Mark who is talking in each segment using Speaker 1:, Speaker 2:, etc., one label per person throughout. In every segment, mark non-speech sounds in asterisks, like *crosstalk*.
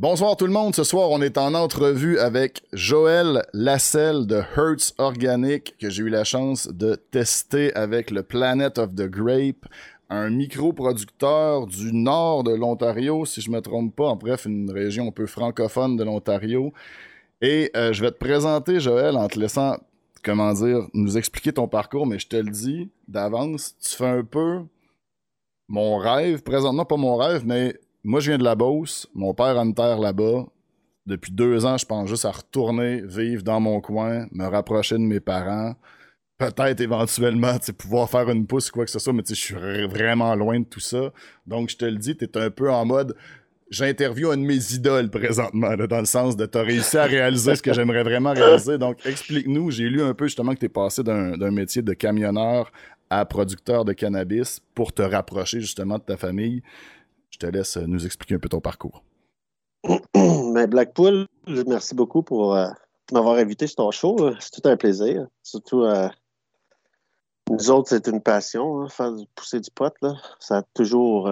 Speaker 1: Bonsoir tout le monde. Ce soir, on est en entrevue avec Joël Lasselle de Hertz Organic que j'ai eu la chance de tester avec le Planet of the Grape, un micro-producteur du nord de l'Ontario, si je me trompe pas. En bref, une région un peu francophone de l'Ontario. Et euh, je vais te présenter, Joël, en te laissant, comment dire, nous expliquer ton parcours, mais je te le dis d'avance, tu fais un peu mon rêve, présentement pas mon rêve, mais moi, je viens de la Beauce. Mon père a une terre là-bas. Depuis deux ans, je pense juste à retourner vivre dans mon coin, me rapprocher de mes parents. Peut-être éventuellement pouvoir faire une pousse ou quoi que ce soit, mais je suis vraiment loin de tout ça. Donc, je te le dis, tu es un peu en mode j'interviewe un de mes idoles présentement, dans le sens de t'as réussi à réaliser ce que j'aimerais vraiment réaliser. Donc, explique-nous. J'ai lu un peu justement que tu es passé d'un métier de camionneur à producteur de cannabis pour te rapprocher justement de ta famille. Je te laisse euh, nous expliquer un peu ton parcours. *clears throat*
Speaker 2: Ben, Blackpool, merci beaucoup pour euh, m'avoir invité sur ton show. C'est tout un plaisir. Surtout, euh, nous autres, c'est une passion, hein, faire pousser du pot. Là. Ça a toujours.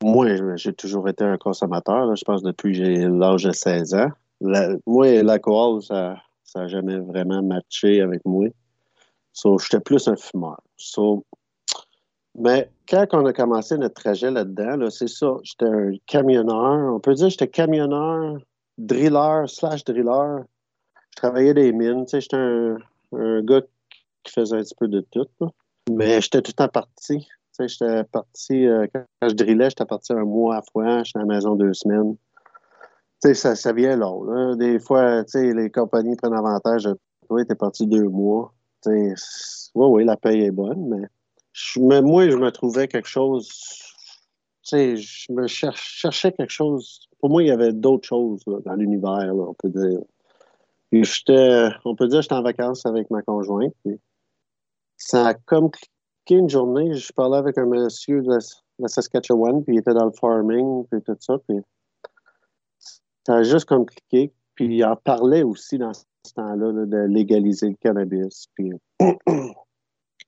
Speaker 2: moi, j'ai toujours été un consommateur. je pense depuis l'âge de 16 ans. moi, l'alcool, ça n'a jamais vraiment matché avec moi. So, j'étais plus un fumeur. Mais quand on a commencé notre trajet là-dedans, c'est ça, j'étais un camionneur. On peut dire que j'étais camionneur, driller, slash driller. Je travaillais des mines. J'étais un, gars qui faisait un petit peu de tout. Mais j'étais tout le temps parti. J'étais parti, euh, quand je drillais, j'étais parti un mois à fois. J'étais à la maison deux semaines. Ça, ça vient là, Des fois, les compagnies prennent avantage de toi. Parti deux mois. Oui, oui, la paye est bonne, mais mais moi, je me trouvais quelque chose. Tu sais, je me cherchais quelque chose. Pour moi, il y avait d'autres choses dans l'univers, on peut dire. Puis on peut dire, que j'étais en vacances avec ma conjointe. ça a comme cliqué une journée. Je parlais avec un monsieur de la, Saskatchewan, puis il était dans le farming, puis tout ça. Puis ça a juste comme cliqué. Puis il en parlait aussi dans ce temps-là de légaliser le cannabis. Puis *clears throat*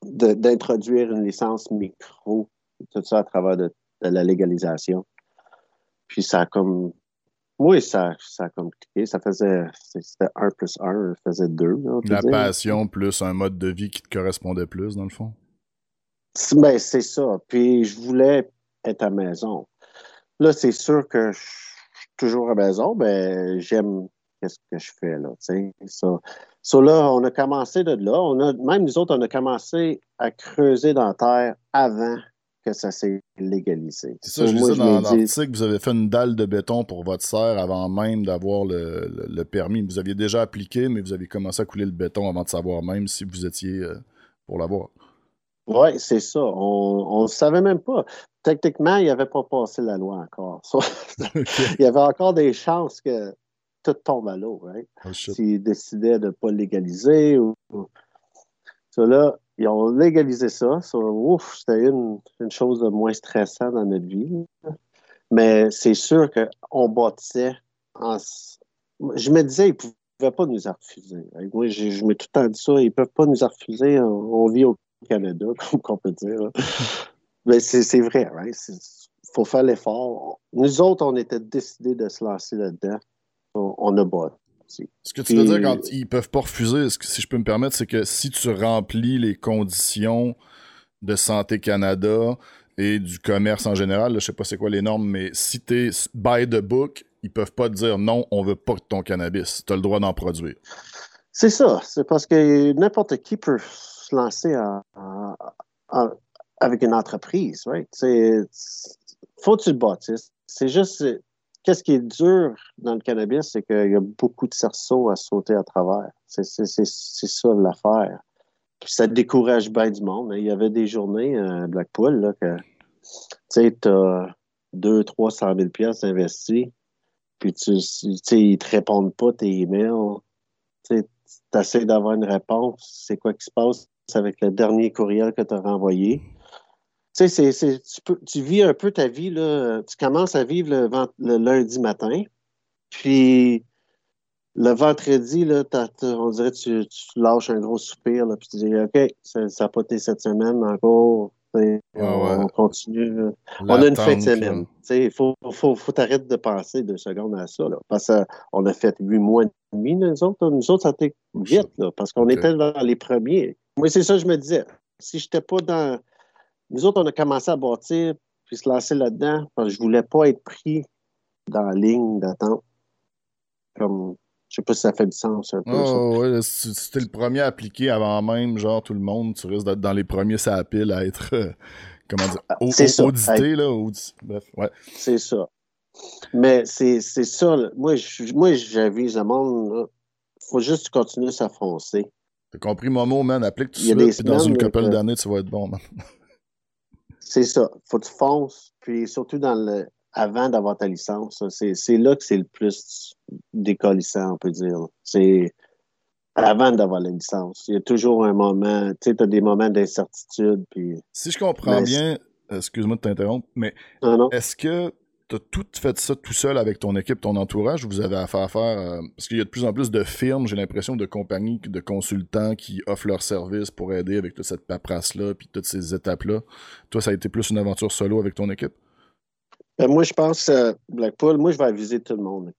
Speaker 2: d'introduire une licence micro, tout ça à travers de, la légalisation. Puis ça a comme. Oui, ça, ça a compliqué. Ça faisait. C'était 1 plus 1, faisait 2.
Speaker 1: La passion plus un mode de vie qui te correspondait plus, dans le fond.
Speaker 2: Ben, c'est ça. Puis je voulais être à maison. Là, c'est sûr que je suis toujours à maison, mais j'aime qu'est-ce que je fais là, tu ça. So là, on a commencé de là. On a, même nous autres, on a commencé à creuser dans la terre avant que ça s'est légalisé.
Speaker 1: C'est ça, je disais dans l'article, vous avez fait une dalle de béton pour votre serre avant même d'avoir le, permis. Vous aviez déjà appliqué, mais vous avez commencé à couler le béton avant de savoir même si vous étiez euh, pour l'avoir.
Speaker 2: Oui, c'est ça. On ne savait même pas. Techniquement, il n'y avait pas passé la loi encore. *laughs* *laughs* il y avait encore des chances que tout tombe à l'eau, right? Oh, S'ils décidaient de ne pas légaliser ou. Ça, là, ils ont légalisé ça. ouf, c'était une, chose de moins stressante dans notre vie. Mais c'est sûr qu'on bâtissait en... Je me disais, ils ne pouvaient pas nous refuser. Moi, je, je m'ai tout le temps dit ça, ils ne peuvent pas nous refuser. On, vit au Canada, *laughs* comme on peut dire. Mais c'est vrai, right? Il faut faire l'effort. Nous autres, on était décidés de se lancer là-dedans on, a bas.
Speaker 1: Ce que tu veux dire quand ils peuvent pas refuser, si je peux me permettre, c'est que si tu remplis les conditions de Santé Canada et du commerce en général, je sais pas c'est quoi les normes, mais si tu es by the book, ils peuvent pas te dire non, on veut pas ton cannabis. Tu as le droit d'en produire.
Speaker 2: C'est ça. C'est parce que n'importe qui peut se lancer avec une entreprise. Right? Faut que tu le bâtisses. C'est juste qu'est-ce qui est dur dans le cannabis, c'est qu'il y a beaucoup de cerceaux à sauter à travers. C'est ça l'affaire. Puis ça décourage bien du monde. Il y avait des journées à Blackpool là, que tu as 200 300 000 pièces investis, puis tu sais, ils te répondent pas tes emails. Tu essaies d'avoir une réponse. C'est quoi qui se passe avec le dernier courriel que tu as renvoyé? Tu sais, tu, tu, vis un peu ta vie, là. Tu commences à vivre le, lundi matin, puis le vendredi, là, on dirait que tu, tu, lâches un gros soupir, là, puis tu dis, OK, ça n'a pas été cette semaine, encore, on, continue. On a une fin de semaine. Il faut, faut, faut arrêter de penser deux secondes à ça. Là, parce qu'on a fait huit mois et demi, nous autres. Nous autres, ça a été vite, là, parce qu'on était dans les premiers. Moi, c'est ça que je me disais. Si je n'étais pas dans. Nous autres, on a commencé à bâtir puis se lancer là-dedans parce que je ne voulais pas être pris dans la ligne d'attente. Comme je sais pas si ça fait du sens un peu.
Speaker 1: Oh, ouais, si t'es le premier à appliquer avant même, genre tout le monde, tu risques d'être dans les premiers ça à pile à être euh, comment dire ah, audité, là. Bref, ouais.
Speaker 2: C'est ça. Mais c'est ça. Moi, moi j'avise le monde. Il faut juste continuer à s'affoncer.
Speaker 1: T'as compris, Momo, man? Applique tout ça, puis dans une couple d'années, tu vas être bon, man.
Speaker 2: C'est ça. Faut que tu fonces, puis surtout dans le avant d'avoir ta licence. C'est là que c'est le plus décollissant, on peut dire. C'est avant d'avoir la licence. Il y a toujours un moment, tu sais, tu as des moments d'incertitude. Puis...
Speaker 1: Si je comprends bien, excuse-moi de t'interrompre, mais est-ce que as tout fait ça tout seul avec ton équipe, ton entourage, ou vous avez affaire à faire, euh, parce qu'il y a de plus en plus de firmes, j'ai l'impression, de compagnies, de consultants qui offrent leurs services pour aider avec toute cette paperasse-là, puis toutes ces étapes-là. Toi, ça a été plus une aventure solo avec ton équipe?
Speaker 2: Ben, moi, je pense, euh, Blackpool, moi, je vais aviser tout le monde.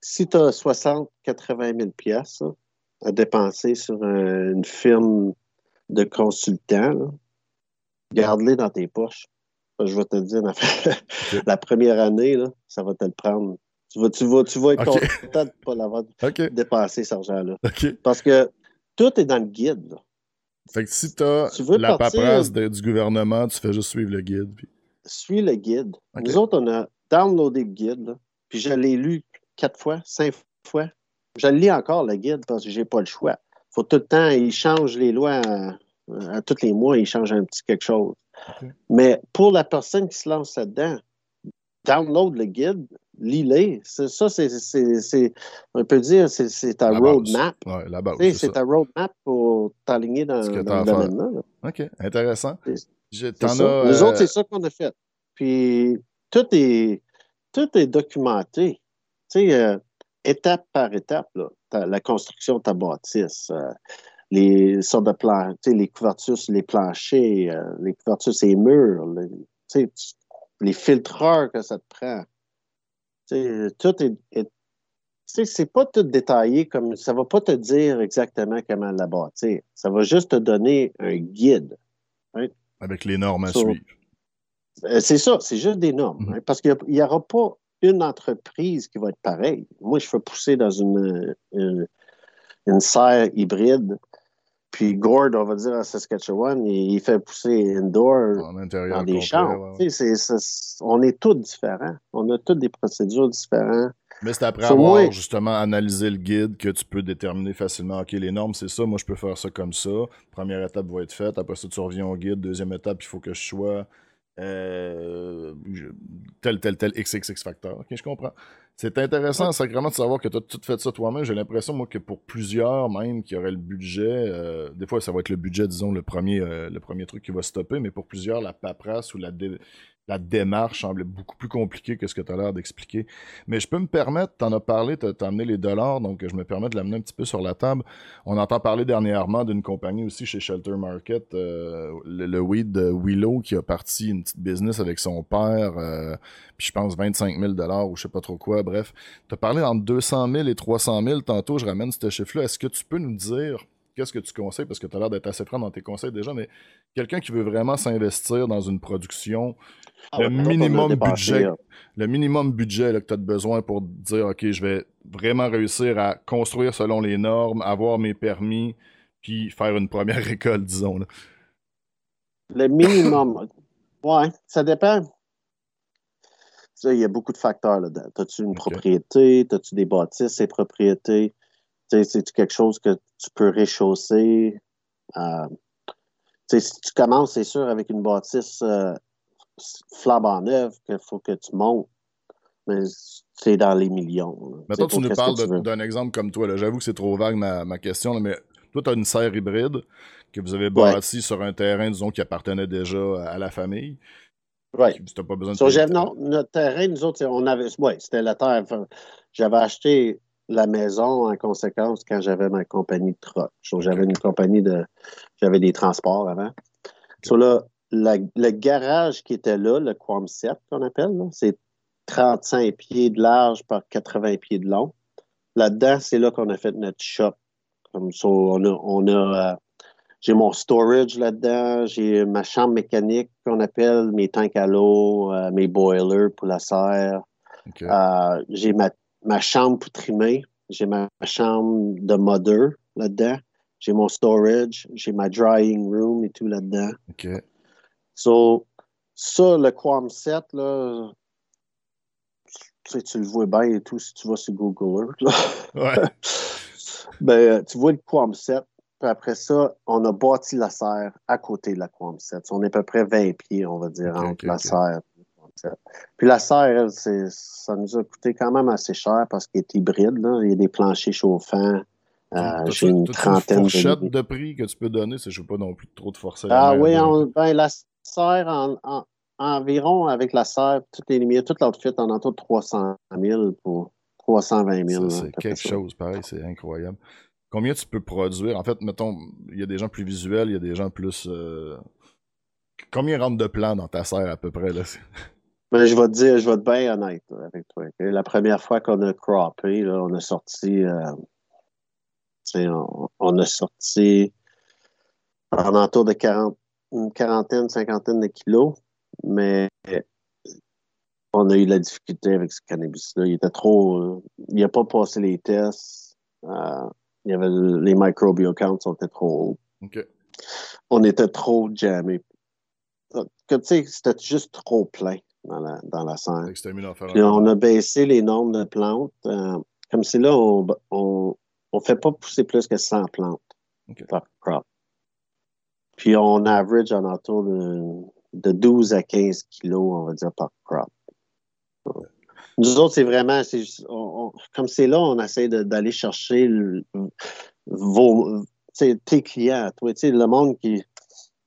Speaker 2: Si tu as 60, 80 000 pièces à dépenser sur une firme de consultants, garde-les dans tes poches. Je vais te dire, *laughs* la première année, là, ça va te le prendre. Tu vas, tu vas, tu vas être content de ne pas l'avoir dépensé, cet argent-là. Parce que tout est dans le guide.
Speaker 1: Fait que si tu as la paperasse du gouvernement, tu fais juste suivre le guide. Puis
Speaker 2: suis le guide. Nous autres, on a downloadé le guide, puis je l'ai lu quatre fois, cinq fois. Je lis encore, le guide, parce que j'ai pas le choix. faut tout le temps, il change les lois à, tous les mois, il change un petit quelque chose. Mais pour la personne qui se lance là-dedans, download le guide, lis-le. Ça, c'est, on peut dire, c'est ta roadmap.
Speaker 1: Ouais,
Speaker 2: c'est ta roadmap pour t'aligner dans, dans le domaine-là.
Speaker 1: OK, intéressant.
Speaker 2: Nous autres, c'est ça qu'on a fait. Puis tout est, tout est documenté. Tu sais, euh, étape par étape, la construction de ta bâtisse, euh, les sortes de les couvertures sur les planchers, euh, les couvertures sur les murs, les, les filtreurs que ça te prend. tout est, est c'est pas tout détaillé comme ça va pas te dire exactement comment la bâtir. Ça va juste te donner un guide. Hein.
Speaker 1: Avec les normes à suivre.
Speaker 2: Euh, c'est ça, c'est juste des normes. Mhm. Hein, parce qu'il n'y aura pas une entreprise qui va être pareille. Moi, je fais pousser dans une, une, serre hybride. Puis Gord, on va dire à Saskatchewan, il, fait pousser indoor dans des champs. on est tous différents. On a toutes des procédures différentes.
Speaker 1: Mais c'est après avoir justement analysé le guide que tu peux déterminer facilement, OK, les normes, c'est ça, moi je peux faire ça comme ça. Première étape va être faite, après ça tu reviens au guide. Deuxième étape, il faut que je sois euh, tel, tel, tel XXX facteur. OK, je comprends. C'est intéressant, sacrément, de savoir que tu as tout fait ça toi-même. J'ai l'impression, moi, que pour plusieurs, même, qui auraient le budget, euh, des fois, ça va être le budget, disons, le premier, euh, le premier truc qui va stopper, mais pour plusieurs, la paperasse ou la, la démarche semblait beaucoup plus compliquée que ce que tu as l'air d'expliquer. Mais je peux me permettre, tu en as parlé, tu as amené les dollars, donc je me permets de l'amener un petit peu sur la table. On entend parler dernièrement d'une compagnie aussi chez Shelter Market, euh, le, weed de Willow, qui a parti une petite business avec son père, euh, puis je pense 25 000 dollars ou je sais pas trop quoi. Bref, tu as parlé entre 200 000 et 300 000 tantôt, je ramène ce chiffre-là. Est-ce que tu peux nous dire qu'est-ce que tu conseilles, parce que tu as l'air d'être assez franc dans tes conseils déjà, mais quelqu'un qui veut vraiment s'investir dans une production, ah le, minimum budget, le minimum budget que tu as besoin pour dire, OK, je vais vraiment réussir à construire selon les normes, avoir mes permis, puis faire une première *laughs* récolte, disons.
Speaker 2: Le minimum, ouais, ça dépend. Il y a beaucoup de facteurs là-dedans. As-tu une propriété? As-tu des bâtisses, ces propriétés? C'est quelque chose que tu peux réchausser? Euh, si tu commences, c'est sûr, avec une bâtisse euh, en neuf qu'il faut que tu montes, mais c'est dans les millions.
Speaker 1: Maintenant, tu nous parles d'un exemple comme toi. J'avoue que c'est trop vague ma, question, mais toi, tu as une serre hybride que vous avez bâtie sur un terrain, disons, qui appartenait déjà à la famille.
Speaker 2: Oui. Tu n'as pas besoin de. non, notre terrain, nous autres, on avait. Oui, c'était la terre. J'avais acheté la maison en conséquence quand j'avais ma compagnie de truck. J'avais une compagnie de. J'avais des transports avant. Sur là, le garage qui était là, le Quamset qu'on appelle, c'est 35 pieds de large par 80 pieds de long. Là-dedans, c'est là, qu'on a fait notre shop. Comme ça, on a, on a euh, j'ai mon storage là-dedans, j'ai ma chambre mécanique qu'on appelle, mes tanks à l'eau, euh, mes boilers pour la serre. Euh, j'ai ma, ma, chambre pour trimer, j'ai ma chambre de modder là-dedans, j'ai mon storage, j'ai ma drying room et tout là-dedans.
Speaker 1: OK.
Speaker 2: So, ça, le Quamset, là, tu, tu le vois bien et tout si tu vas sur Google Earth. *laughs*
Speaker 1: Ouais.
Speaker 2: ben, tu vois le Quamset. Puis après ça, on a bâti la serre à côté de la Quamset. On est à peu près 20 pieds, on va dire, entre la serre. Puis la serre, elle, ça nous a coûté quand même assez cher parce qu'elle est hybride. Là. Il y a des planchers chauffants. Euh, j'ai une trentaine
Speaker 1: une de... de... prix que tu peux donner, je ne veux pas non plus trop de forcer.
Speaker 2: Ah oui, on, ben, la serre en, en, environ avec la serre, toutes les lumières, tout l'outfit en entour de 300 000 pour 320 000.
Speaker 1: C'est quelque chose, pareil, c'est incroyable. Combien tu peux produire? En fait, mettons, il y a des gens plus visuels, il y a des gens plus. Euh... Combien rentre de plans dans ta serre à peu près? Là?
Speaker 2: Ben, je vais te dire, je vais être bien honnête avec toi. La première fois qu'on a croppé, là, on a sorti. Euh, on, on, a sorti en entour de 40, une quarantaine, cinquantaine de kilos mais on a eu de la difficulté avec ce cannabis-là. Il était trop. il n'a pas passé les tests. Euh, il y avait les microbial counts étaient trop
Speaker 1: hauts.
Speaker 2: On était trop jammé. Tu sais, c'était juste trop plein dans la, dans la scène. Puis on a baissé les nombres de plantes. Euh, comme c'est là, on ne fait pas pousser plus que 100 plantes par crop. Puis on average en autour de de 12 à 15 kilos, on va dire, par crop. Nous autres, c'est vraiment, comme c'est là, on essaie d'aller chercher vos, tes clients, toi, le monde qui,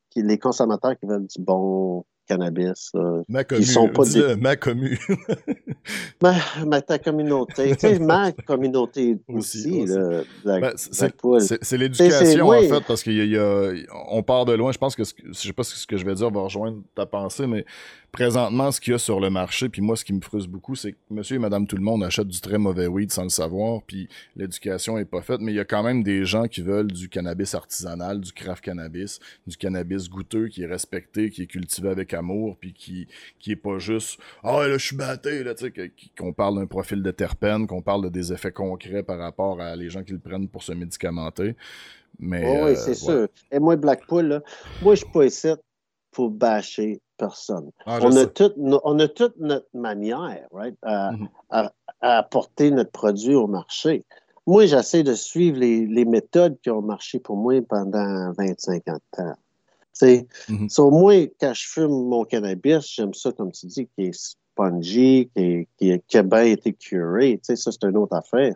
Speaker 2: qui, les consommateurs qui veulent du bon, cannabis.
Speaker 1: ma commu, sont pas des... ma
Speaker 2: ma, *laughs* ta communauté. tu sais, ma communauté aussi. Ben,
Speaker 1: c'est l'éducation, en fait, parce qu'on part de loin. Je pense que, je sais pas ce que je vais dire va rejoindre ta pensée, mais présentement, ce qu'il y a sur le marché, puis moi, ce qui me frustre beaucoup, c'est que monsieur et madame tout le monde achètent du très mauvais weed sans le savoir, puis l'éducation est pas faite, mais il y a quand même des gens qui veulent du cannabis artisanal, du craft cannabis, du cannabis goûteux qui est respecté, qui est cultivé avec amour, puis qui, qui est pas juste « Ah, oh, là, je suis batté », là, tu sais, qu'on parle d'un profil de terpène, qu'on parle de des effets concrets par rapport à les gens qui le prennent pour se médicamenter. Mais,
Speaker 2: oui, c'est sûr. Et moi, Blackpool, là, moi, je suis pas ici pour bâcher personne. Ah, on, a toute, on a toute notre manière right, mhm. à, apporter notre produit au marché. Moi, j'essaie de suivre les, les, méthodes qui ont marché pour moi pendant 25 ans de temps. C'est mm moi, quand je fume mon cannabis, j'aime ça, comme tu dis, qui est spongy, qui, qui, qui a bien été curé. Ça, c'est une autre affaire.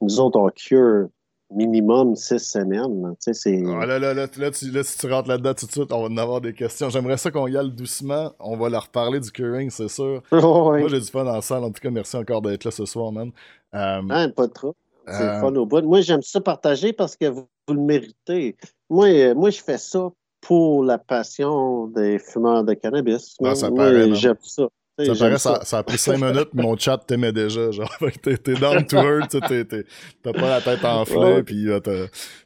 Speaker 2: Nous autres, on cure minimum six semaines. Tu sais, c'est...
Speaker 1: Ah, là, là, là, là, tu, là, si tu rentres là-dedans tout de suite, on va en avoir des questions. J'aimerais ça qu'on y aille doucement. On va leur reparler du curing, c'est sûr. *laughs* Moi, j'ai du fun dans la salle. En tout cas, merci encore d'être là ce soir, man.
Speaker 2: Euh, ah, pas trop. C'est euh... fun au bout. Moi, j'aime ça partager parce que vous, le méritez. Moi, euh, moi, je fais ça pour la passion des fumeurs de cannabis.
Speaker 1: Ah, ça
Speaker 2: moi, j'aime ça.
Speaker 1: Ça paraît, ça, ça, a pris cinq minutes, mon chat t'aimait déjà. Genre, *laughs* t'es, down to earth, t'as pas la tête enflée, puis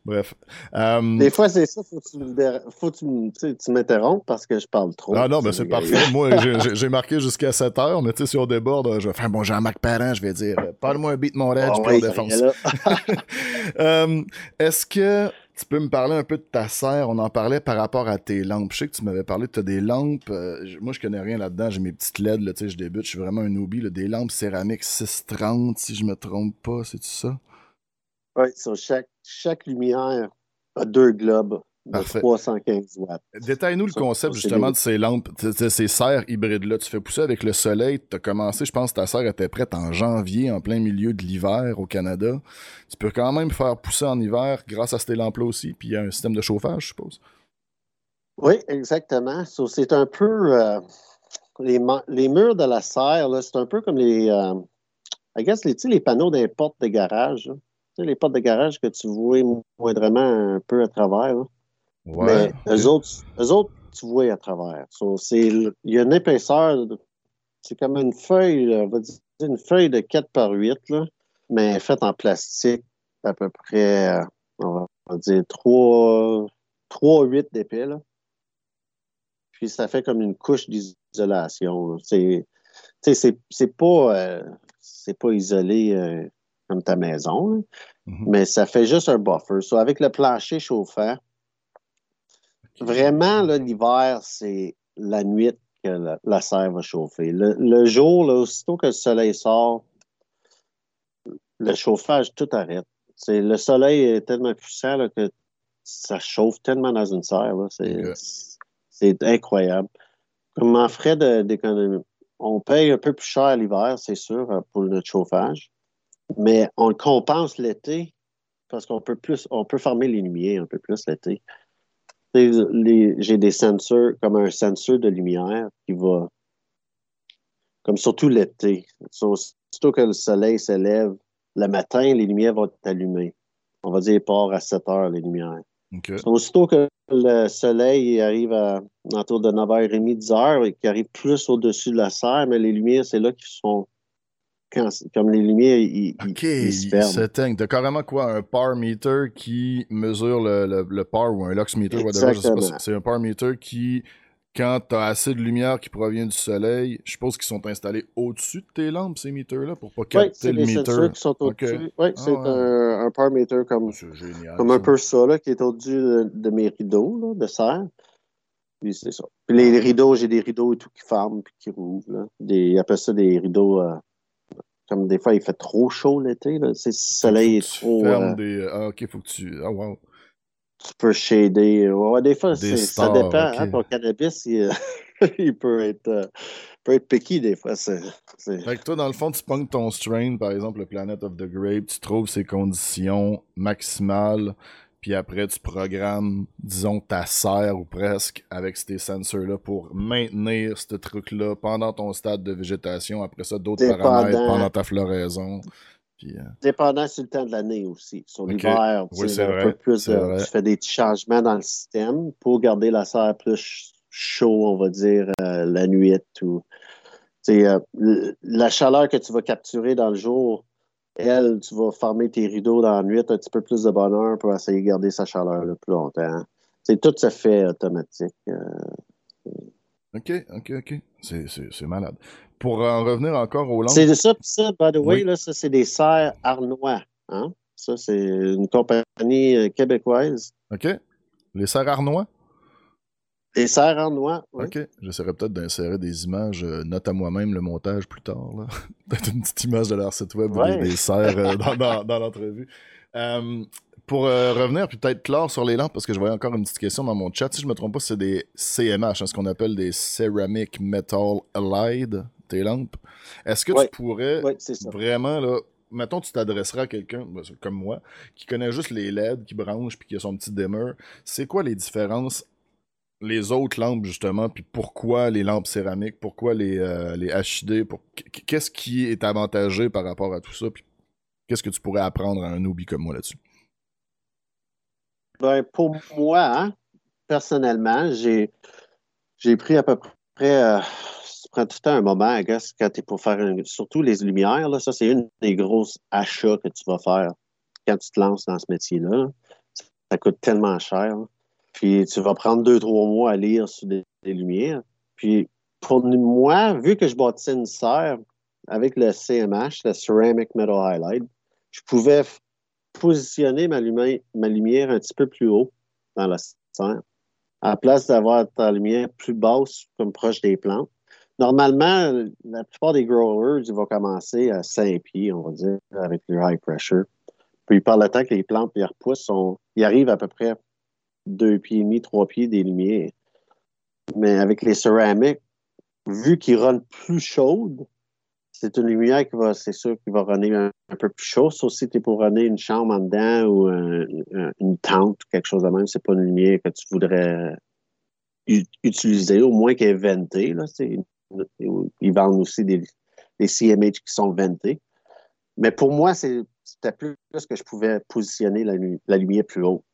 Speaker 1: bref.
Speaker 2: Um... Des fois, c'est ça, faut que tu, faut que tu, tu m'interrompes parce que je parle trop.
Speaker 1: Ah non, mais c'est parfait. Moi, j'ai, marqué jusqu'à 7 heures, mais tu sais, si on déborde, je vais faire bon Jean-Marc Parent, je vais dire, parle-moi un beat mon rage, oh, puis on défonce. um, *laughs* est-ce que tu peux me parler un peu de ta serre? On en parlait par rapport à tes lampes. Je sais que tu m'avais parlé, tu as des lampes. Euh, moi, je connais rien là-dedans. J'ai mes petites LED, là, je débute. Je suis vraiment un newbie. Des lampes céramiques 630, si je me trompe pas. C'est-tu ça?
Speaker 2: Oui, sur chaque, chaque lumière a deux globes. 315 watts.
Speaker 1: Détaille-nous le concept justement de ces lampes, de ces serres hybrides-là. Tu fais pousser avec le soleil. Tu as commencé, je pense, ta serre était prête en janvier, en plein milieu de l'hiver au Canada. Tu peux quand même faire pousser en hiver grâce à ces lampes-là aussi. Puis il y a un système de chauffage, je suppose.
Speaker 2: Oui, exactement. c'est un peu. Euh, les, les, murs de la serre, c'est un peu comme les. Euh, I guess, les, les panneaux des portes de garage. Les portes de garage que tu vois moindrement un peu à travers.
Speaker 1: Ouais.
Speaker 2: Mais eux autres, eux autres, tu vois à travers. il y a une épaisseur, c'est comme une feuille, on va dire une feuille de 4 par 8, mais faite en plastique, à peu près, on va dire 3, 3 8 d'épais. Puis ça fait comme une couche d'isolation. C'est, c'est pas, euh, c'est pas isolé euh, comme ta maison, mm-hmm. mais ça fait juste un buffer. So, avec le plancher chauffant, vraiment, l'hiver, c'est la nuit que la, serre va chauffer. Le, jour, là, aussitôt que le soleil sort, le chauffage, tout arrête. C'est, le soleil est tellement puissant que ça chauffe tellement dans une serre. C'est, incroyable. Comme en frais d'économie, on paye un peu plus cher l'hiver, c'est sûr, pour notre chauffage, mais on le compense l'été parce qu'on peut plus, on peut fermer les lumières un peu plus l'été. J'ai des sensors, comme un sensor de lumière qui va, comme surtout l'été. Surtout que le soleil se lève, le matin, les lumières vont être allumées. On va dire, part à 7 heures, les lumières. Aussitôt que le soleil arrive à autour de 9h30, 10h, et qu'il arrive plus au-dessus de la serre, mais les lumières, c'est là qu'ils sont. Comme les lumières, ils, se ferment.
Speaker 1: s'éteignent. T'as carrément quoi Un power meter qui mesure le, le, le power ou un lux meter, C'est un power meter qui quand tu as assez de lumière qui provient du soleil, je suppose qu'ils sont installés au-dessus de tes lampes, ces meters-là, pour pas capter le meter.
Speaker 2: qui sont au-dessus. Oui, c'est ah un, un power meter comme, comme un peu ça, là, qui est au-dessus de, mes rideaux là, de serre. Puis c'est ça. Puis les, rideaux, j'ai des rideaux et tout qui ferment puis qui rouvrent. Là. Des, ils appellent ça des rideaux. Euh, comme des fois, il fait trop chaud l'été. Le soleil est trop.
Speaker 1: Euh, des... Ah, ok, faut que tu. Ah, wow
Speaker 2: tu peux shader. Ouais, des fois, ça dépend. Hein, ton cannabis, il, *laughs* peut être, euh, peut être picky des fois. C'est,
Speaker 1: Fait que toi, dans le fond, tu pognes ton strain, par exemple, le Planet of the Grape, tu trouves ses conditions maximales, puis après, tu programmes, disons, ta serre ou presque avec ces sensors-là pour maintenir ce truc-là pendant ton stade de végétation. Après ça, d'autres paramètres pendant ta floraison.
Speaker 2: Euh, Dépendant sur le temps de l'année aussi. Sur l'hiver, tu, fais des changements dans le système pour garder la serre plus chaud, on va dire, euh, la nuit. Ou, euh, la chaleur que tu vas capturer dans le jour, elle, tu vas fermer tes rideaux dans la nuit, un petit peu plus de bonheur pour essayer de garder sa chaleur le plus longtemps. tout se fait automatique.
Speaker 1: OK, OK, OK. C'est malade. Pour en revenir encore au langues.
Speaker 2: C'est ça, ça, by the way, là, ça, c'est des serres Arnois. Hein? Ça, c'est une compagnie euh, québécoise.
Speaker 1: OK. Les serres Arnois?
Speaker 2: Les serres Arnois,
Speaker 1: oui. OK. J'essaierai peut-être d'insérer des images, euh, note à moi-même le montage plus tard. *laughs* peut-être une petite image de leur site web ou des, serres euh, dans, dans, dans l'entrevue pour euh, revenir, puis peut-être clore sur les lampes, parce que je voyais encore une petite question dans mon chat. Si je me trompe pas, c'est des CMH, hein, ce qu'on appelle des Ceramic Metal Allied, tes lampes. Est-ce que tu pourrais vraiment, là, mettons, tu t'adresseras à quelqu'un, ben, comme moi, qui connaît juste les LED, qui branche, puis qui a son petit dimmer. C'est quoi les différences les autres lampes, justement, puis pourquoi les lampes céramiques, pourquoi les, euh, les HID, qu'est-ce qui est avantagé par rapport à tout ça, puis qu'est-ce que tu pourrais apprendre à un newbie comme moi là-dessus?
Speaker 2: Ben, pour moi, hein, personnellement, j'ai, pris à peu près. Euh, ça tout un moment, I guess, quand tu es pour faire surtout les lumières. Là, ça, c'est une des grosses achats que tu vas faire quand tu te lances dans ce métier-là. Ça, coûte tellement cher. Puis tu vas prendre deux, trois mois à lire sur des, lumières. Puis pour moi, vu que je bâtissais une serre avec le CMH, le Ceramic Metal Highlight, je pouvais positionner ma, lumière, un petit peu plus haut dans la serre, à la place d'avoir ta lumière plus basse, comme proche des plantes. Normalement, la plupart des growers, ils vont commencer à 5 pieds, on va dire, avec le high pressure. Puis par le temps que les plantes les repoussent, ils arrivent à peu près 2 pieds et demi, 3 pieds des lumières. Mais avec les céramiques, vu qu'ils rendent plus chaudes, c'est une lumière qui va, c'est sûr, qui va runner un, peu plus chaud. Sauf si tu es pour runner une chambre en dedans ou une tente ou quelque chose de même, c'est pas une lumière que tu voudrais utiliser, au moins qu'elle est ventée. Là, ils vendent aussi des, CMH qui sont ventés. Mais pour moi, c'était plus que je pouvais positionner la, lumière plus haut.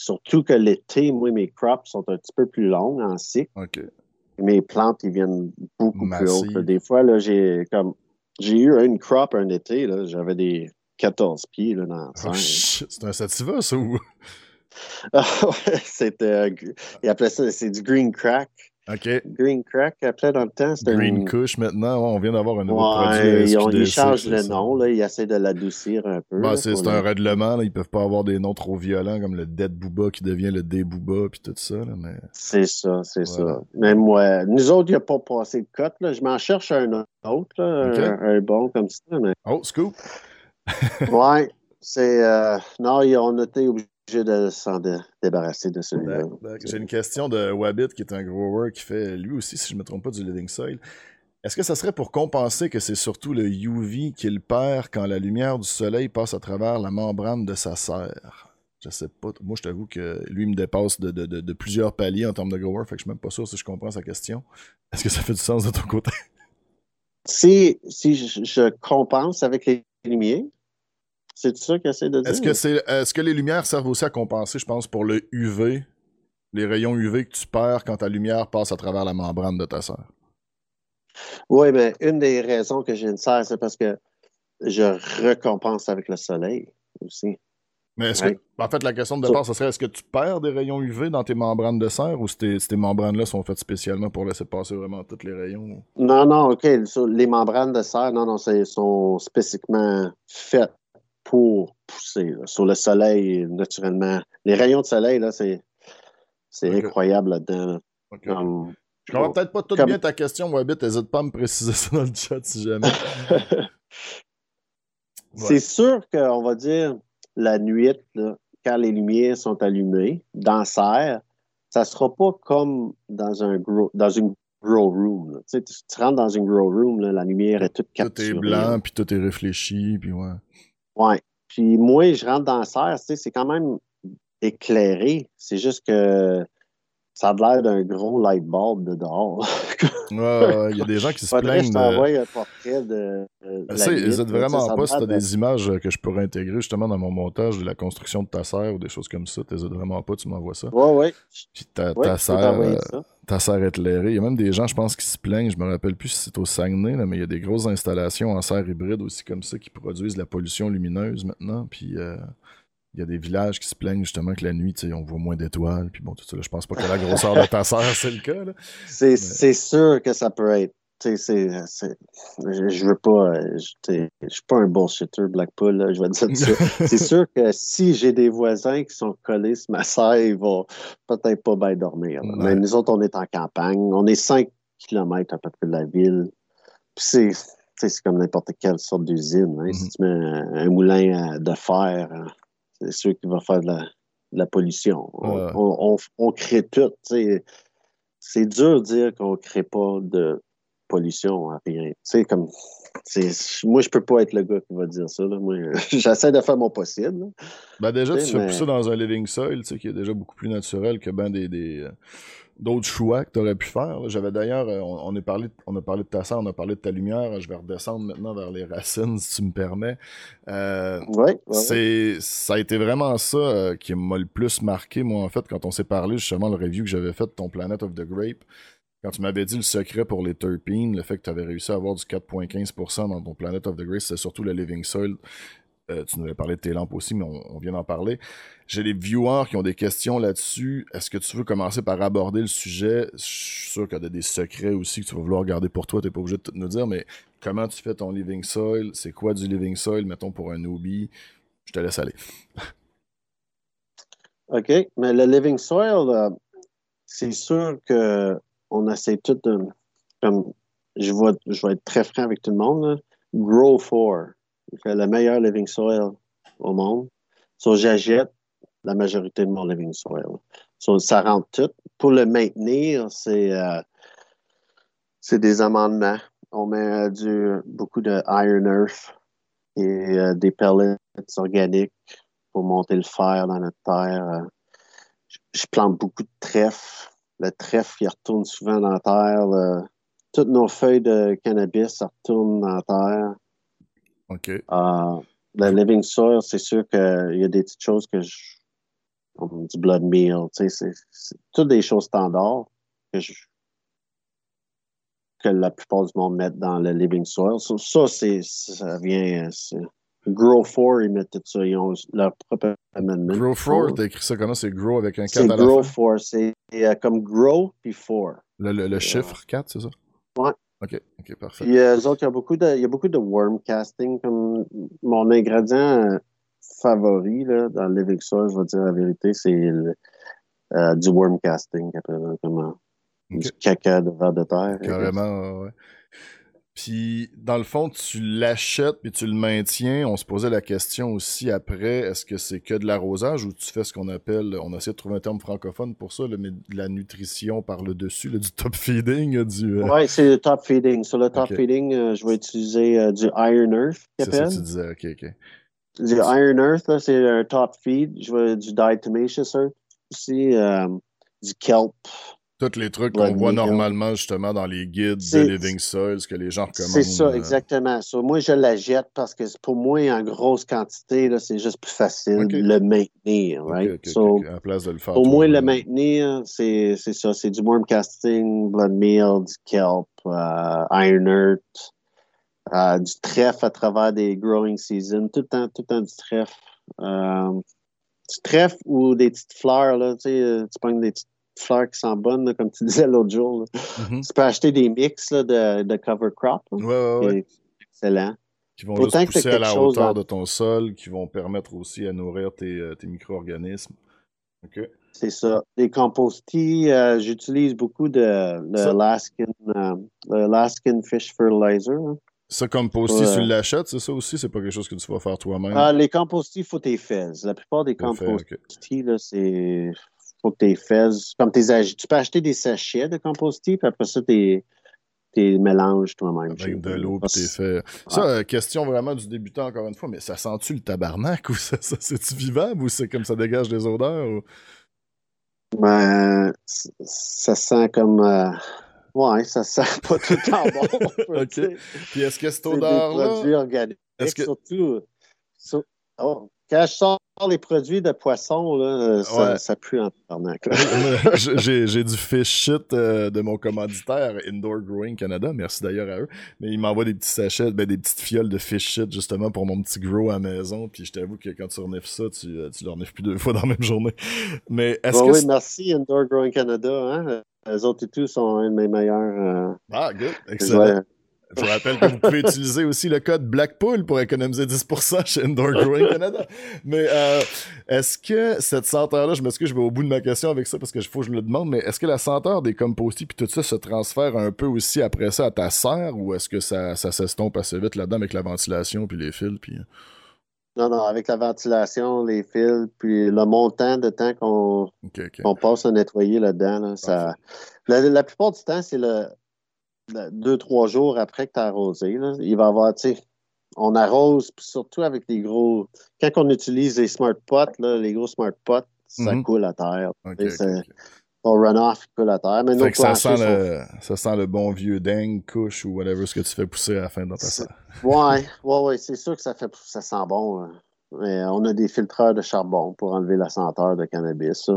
Speaker 2: Surtout que l'été, moi, mes crops sont un petit peu plus longs en cycle. Mes plantes, ils viennent beaucoup plus hautes. Des fois, là, j'ai comme j'ai eu une crop un été, là, j'avais des 14 pieds là, dans
Speaker 1: Oh, c'est un sativa, ça, ou? *laughs*
Speaker 2: Ah c'était. euh, appelaient ça, c'est du green crack. Green crack, appelaient dans le temps. C'était
Speaker 1: Green
Speaker 2: une-
Speaker 1: Kush, maintenant, on vient d'avoir un nouveau
Speaker 2: Ouais,
Speaker 1: produit.
Speaker 2: ils, ont- ils changent
Speaker 1: c'est
Speaker 2: le
Speaker 1: ça.
Speaker 2: nom, là, ils essaient de l'adoucir un peu.
Speaker 1: Bah,
Speaker 2: là,
Speaker 1: c'est un
Speaker 2: le-
Speaker 1: règlement, là. ils peuvent pas avoir des noms trop violents comme le Dead Booba qui devient le D Booba puis tout ça. Là, mais...
Speaker 2: C'est ça, c'est
Speaker 1: Voilà.
Speaker 2: ça. Même moi, nous autres, il n'y a pas passé de cote. Là. Je m'en cherche un autre, un, un bon comme ça. Mais...
Speaker 1: Oh, scoop!
Speaker 2: ouais, c'est. euh, Non, on a été obligé de s'en dé- débarrasser de celui-là.
Speaker 1: Back, back. J'ai une question de Wabbit qui est un grower qui fait lui aussi, si je ne me trompe pas, du Living Soil. Est-ce que ça serait pour compenser que c'est surtout le UV qu'il perd quand la lumière du soleil passe à travers la membrane de sa serre? Je sais pas. Moi, je t'avoue que lui me dépasse de, de- de- de plusieurs paliers en termes de grower, fait que je suis même pas sûr si je comprends sa question. Est-ce que ça fait du sens de ton côté?
Speaker 2: Si, si je, je compense avec les lumières, c'est ça qu'il essaie de dire?
Speaker 1: Est-ce que, c'est, est-ce que les lumières servent aussi à compenser, je pense, pour le UV, les rayons UV que tu perds quand ta lumière passe à travers la membrane de ta serre?
Speaker 2: Oui, mais une des raisons que j'ai une serre, c'est parce que je récompense avec le soleil aussi.
Speaker 1: Mais est-ce
Speaker 2: Ouais.
Speaker 1: que, en fait, la question de départ, ce serait est-ce que tu perds des rayons UV dans tes membranes de serre ou si tes membranes-là sont faites spécialement pour laisser passer vraiment tous les rayons?
Speaker 2: Non, non, OK. les membranes de serre, non, non, c'est sont spécifiquement faites pour pousser là, sur le soleil, naturellement. Les rayons de soleil, là, c'est c'est incroyable là-dedans. là.
Speaker 1: Ok.
Speaker 2: Comme-
Speaker 1: Je comprends peut-être pas tout
Speaker 2: Comme-
Speaker 1: bien ta question, Wabbit. N'hésite pas à me préciser ça dans le chat si jamais. *laughs*
Speaker 2: C'est sûr qu'on va dire la nuit, là, quand les lumières sont allumées, dans serre, ça sera pas comme dans un grow, dans une grow room. là. Tu, sais, tu, tu rentres dans une grow room, là, la lumière est toute
Speaker 1: tout
Speaker 2: capturée.
Speaker 1: est blanc, puis tout est réfléchi, puis ouais.
Speaker 2: Ouais. Puis moi, je rentre dans la serre, tu sais, c'est quand même éclairé. C'est juste que ça a l'air d'un gros light bulb de dehors. *laughs*
Speaker 1: Ouais, il y a des gens qui se plaignent
Speaker 2: je
Speaker 1: de...
Speaker 2: t'envoie un portrait de. de la
Speaker 1: Ça,
Speaker 2: nuit,
Speaker 1: n'hésite
Speaker 2: là,
Speaker 1: vraiment
Speaker 2: tu
Speaker 1: pas si
Speaker 2: a
Speaker 1: t'as
Speaker 2: l'air
Speaker 1: des images que je pourrais intégrer justement dans mon montage de la construction de ta serre ou des choses comme ça. T'hésites vraiment pas, tu m'envoies ça.
Speaker 2: Ouais, ouais.
Speaker 1: Puis ta,
Speaker 2: Ouais,
Speaker 1: ta serre, euh, ta serre éclairée. Il y a même des gens, je pense, qui se plaignent. Je me rappelle plus si c'est au Saguenay, là, mais il y a des grosses installations en serre hybride aussi comme ça qui produisent la pollution lumineuse maintenant. Puis euh, il y a des villages qui se plaignent justement que la nuit, on voit moins d'étoiles. Puis bon, tout ça. là, je pense pas que la grosseur de ta serre, c'est le cas. *laughs*
Speaker 2: C'est sûr que ça peut être. Tu sais, c'est- c'est- je, veux pas. euh, Je suis pas un bullshitter Blackpool, là, je vais dire ça. *laughs* c'est sûr que si j'ai des voisins qui sont collés sur ma serre, ils vont peut-être pas bien dormir.
Speaker 1: Ouais.
Speaker 2: Mais nous autres, on est en campagne. On est 5 km à peu près de la ville. Puis c'est. C'est comme n'importe quelle sorte d'usine. hein. Si
Speaker 1: Mhm.
Speaker 2: tu mets un, un moulin à- de fer, hein, c'est sûr qu'il va faire de la, de la pollution. On,
Speaker 1: Ouais.
Speaker 2: on- on- on crée tout. C'est dur de dire qu'on ne crée pas de pollution à rien. Tu sais, comme. Moi, je peux pas être le gars qui va dire ça. là. Moi, *laughs* j'essaie de faire mon possible.
Speaker 1: Ben déjà, tu
Speaker 2: sais,
Speaker 1: fais
Speaker 2: mais-
Speaker 1: pousser dans un living soil, tu sais, qui est déjà beaucoup plus naturel que ben des, des, euh, d'autres choix que tu aurais pu faire. J'avais d'ailleurs, euh, on, on, est parlé, on a parlé de ta serre, on a parlé de ta lumière. Je vais redescendre maintenant vers les racines, si tu me permets. Euh,
Speaker 2: Ouais, ouais, ouais.
Speaker 1: c'est, ça a été vraiment ça euh, qui m'a le plus marqué, moi, en fait, quand on s'est parlé, justement, le review que j'avais fait de ton Planet of the Grape. Quand tu m'avais dit le secret pour les terpenes, le fait que tu avais réussi à avoir du 4,15% dans ton Planet of the Grape, c'était surtout le Living Soil. Euh, tu nous avais parlé de tes lampes aussi, mais on, vient d'en parler. J'ai des viewers qui ont des questions là-dessus. Est-ce que tu veux commencer par aborder le sujet? Je suis sûr qu'il y a des secrets aussi que tu vas vouloir garder pour toi. Tu n'es pas obligé de nous dire, mais comment tu fais ton Living Soil? C'est quoi du Living Soil, mettons, pour un newbie? Je te laisse aller. *laughs*
Speaker 2: OK. Mais le living soil, euh, c'est sûr que on essaie tout de. Comme, je, vais, je vais être très franc avec tout le monde. Grow 4. C'est le meilleur living soil au monde. So, j'achète la majorité de mon living soil. So, ça rentre tout. Pour le maintenir, c'est euh, des amendements. On met euh, beaucoup de Iron Earth et euh, des pellets organiques pour monter le fer dans notre terre. Je, je plante beaucoup de trèfle. Le trèfle, il retourne souvent dans la terre. Le- toutes nos feuilles de cannabis, ça retourne dans la terre.
Speaker 1: OK.
Speaker 2: Euh, le living soil, c'est sûr qu'il y a des petites choses que je comme du blood meal. C'est toutes des choses standards que, que la plupart du monde met dans le living soil. Ça, c'est ça vient. Grow 4, ils mettent tout ça. Ils ont leur propre amendment.
Speaker 1: Grow 4, t'as écrit ça comment? C'est Grow avec un 4 à
Speaker 2: la Grow 4, c'est euh, comme Grow puis 4.
Speaker 1: Le, le, chiffre 4, c'est ça?
Speaker 2: Ouais.
Speaker 1: OK, OK, parfait.
Speaker 2: Puis euh, autres, il y, a beaucoup de, il y a beaucoup de worm casting. Comme mon ingrédient euh, favori là, dans living soil, je vais dire la vérité, c'est euh, du worm casting, comme, du caca de verre de terre.
Speaker 1: Carrément, ouais. Puis, dans le fond, tu l'achètes puis tu le maintiens. On se posait la question aussi après, est-ce que c'est que de l'arrosage ou tu fais ce qu'on appelle, on essaie de trouver un terme francophone pour ça, mais de la nutrition par le dessus, du top feeding. Du,
Speaker 2: euh, Oui, c'est le top feeding. Sur le top feeding, euh, je vais utiliser euh, du Iron Earth.
Speaker 1: C'est ça que tu disais, ok, ok.
Speaker 2: Du Iron Earth, c'est un top feed. Je vais du Diatomaceous Earth aussi, du Kelp.
Speaker 1: Tous les trucs qu'on voit normalement justement dans les guides de Living Soils que les gens recommandent.
Speaker 2: C'est ça, euh, exactement. moi, je la jette parce que pour moi, en grosse quantité, c'est juste plus facile de le maintenir. Right?
Speaker 1: à place de le faire.
Speaker 2: Pour moi, le maintenir, c'est ça. C'est du worm casting, blood meal, du kelp, uh, iron earth, euh, du trèfle à travers des growing seasons. Tout le temps, tout le temps du trèfle. du trèfle ou des petites fleurs. Là, tu, sais, tu prends des petites fleurs qui sont bonnes, comme tu disais l'autre jour. Mm-hmm. Tu peux acheter des mix de, de, cover crop.
Speaker 1: Oui, oui, oui.
Speaker 2: Excellent.
Speaker 1: Qui vont juste pousser à la hauteur de ton sol, qui vont permettre aussi à nourrir tes, euh, tes micro-organismes.
Speaker 2: C'est ça. Les compostis, euh, j'utilise beaucoup de, l'Alaskan euh, Fish Fertilizer.
Speaker 1: Ça, compostis, tu l'achètes, c'est ça aussi? C'est pas quelque chose que tu vas faire toi-même?
Speaker 2: Ah, les compostis, il faut tes fez. La plupart des compostis, c'est faut que tu faises. Comme tes, tu peux acheter des sachets de compostis, puis après ça, tu les mélanges toi-même.
Speaker 1: Avec de l'eau, puis t'es fait. Ça, euh, question vraiment du débutant, encore une fois, mais ça sent-tu le tabarnak ou ça, c'est-tu vivable ou c'est comme ça dégage des odeurs? Ou...
Speaker 2: Ben, ça sent comme. Euh, ouais, ça sent *laughs* pas tout le temps bon. *laughs*
Speaker 1: OK. Puis est-ce que cette odeur-là.
Speaker 2: C'est des produits organiques. Est-ce que... Surtout. Oh, quand je sors les produits de poisson, là, ça, ça, pue en tabarnak. *laughs*
Speaker 1: J'ai du fish shit euh, de mon commanditaire Indoor Growing Canada. Merci d'ailleurs à eux. Mais ils m'envoient des petits sachets, ben, des petites fioles de fish shit justement pour mon petit grow à la maison. Puis je t'avoue que quand tu renifles ça, tu, euh, tu le renifles plus deux fois dans la même journée. Mais est-ce que.
Speaker 2: Oui, merci Indoor Growing Canada. Hein? Les autres et tout sont un de mes meilleurs. Euh,
Speaker 1: ah, good. Excellent. Je vous rappelle que vous pouvez utiliser aussi le code Blackpool pour économiser 10% chez Indoor Growing Canada. Mais euh, est-ce que cette senteur-là, je m'excuse, je vais au bout de ma question avec ça parce que faut que je le demande, mais est-ce que la senteur des compostis puis tout ça se transfère un peu aussi après ça à ta serre ou est-ce que ça, ça s'estompe assez vite là-dedans avec la ventilation puis les fils puis...
Speaker 2: Non, non, avec la ventilation, les fils, puis le montant de temps qu'on passe à nettoyer là-dedans, ça... la, plupart du temps, c'est le, deux, trois jours après que tu as arrosé, il va y avoir, tu sais, on arrose, surtout avec les gros. Quand on utilise les smart pots, les gros smart pots, ça mhm. coule à terre. Ton runoff coule à terre. Mais
Speaker 1: ça, sent le, ça sent le bon vieux dingue, couche ou whatever ce que tu fais pousser à la fin de ta serre. *laughs*
Speaker 2: Ouais, ouais, ouais, c'est sûr que ça fait ça sent bon. Hein. Mais on a des filtreurs de charbon pour enlever la senteur de cannabis.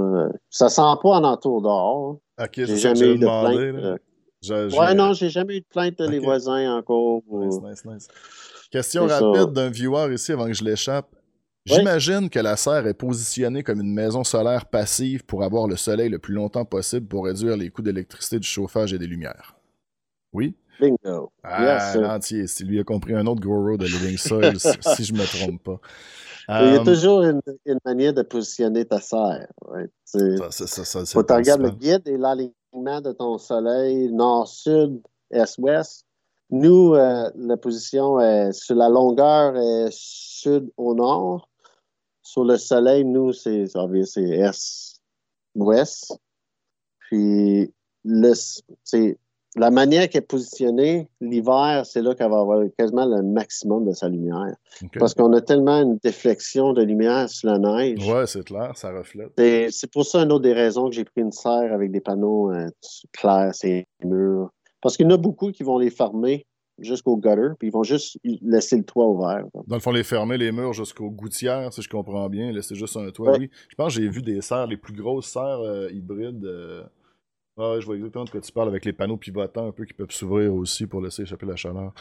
Speaker 2: Ça, sent pas en entour dehors.
Speaker 1: Ok, J'ai jamais eu de plainte.
Speaker 2: Ouais, non, j'ai jamais eu de plainte de les voisins encore.
Speaker 1: Nice, nice, nice. Question rapide d'un viewer ici avant que je l'échappe. J'imagine que la serre est positionnée comme une maison solaire passive pour avoir le soleil le plus longtemps possible pour réduire les coûts d'électricité, du chauffage et des lumières. Oui?
Speaker 2: Bingo.
Speaker 1: Ah, l'entier. Si lui a compris un autre grower de Living *laughs* Soil, si je me trompe pas.
Speaker 2: Il y a euh, toujours une, manière de positionner ta serre. Ça, ça, ça, tu regardes le guide et l'alignement de ton soleil nord-sud, est-ouest. Nous, euh, la position est sur la longueur est sud au nord. Sur le soleil, nous, c'est est-ouest. Puis, le, la manière qu'elle est positionnée, l'hiver, c'est là qu'elle va avoir quasiment le maximum de sa lumière. Parce qu'on a tellement une déflexion de lumière sur la neige.
Speaker 1: Ouais, c'est clair, ça reflète.
Speaker 2: C'est pour ça une autre des raisons que j'ai pris une serre avec des panneaux euh, clairs, c'est murs. Parce qu'il y en a beaucoup qui vont les fermer jusqu'au gutter, puis ils vont juste laisser le toit ouvert.
Speaker 1: Dans le fond, les fermer les murs jusqu'aux gouttières, si je comprends bien, laisser juste un toit, oui. Je pense que j'ai vu des serres, les plus grosses serres euh, hybrides. Euh, ah, je vois exactement de quoi tu parles avec les panneaux pivotants un peu qui peuvent s'ouvrir aussi pour laisser échapper la chaleur.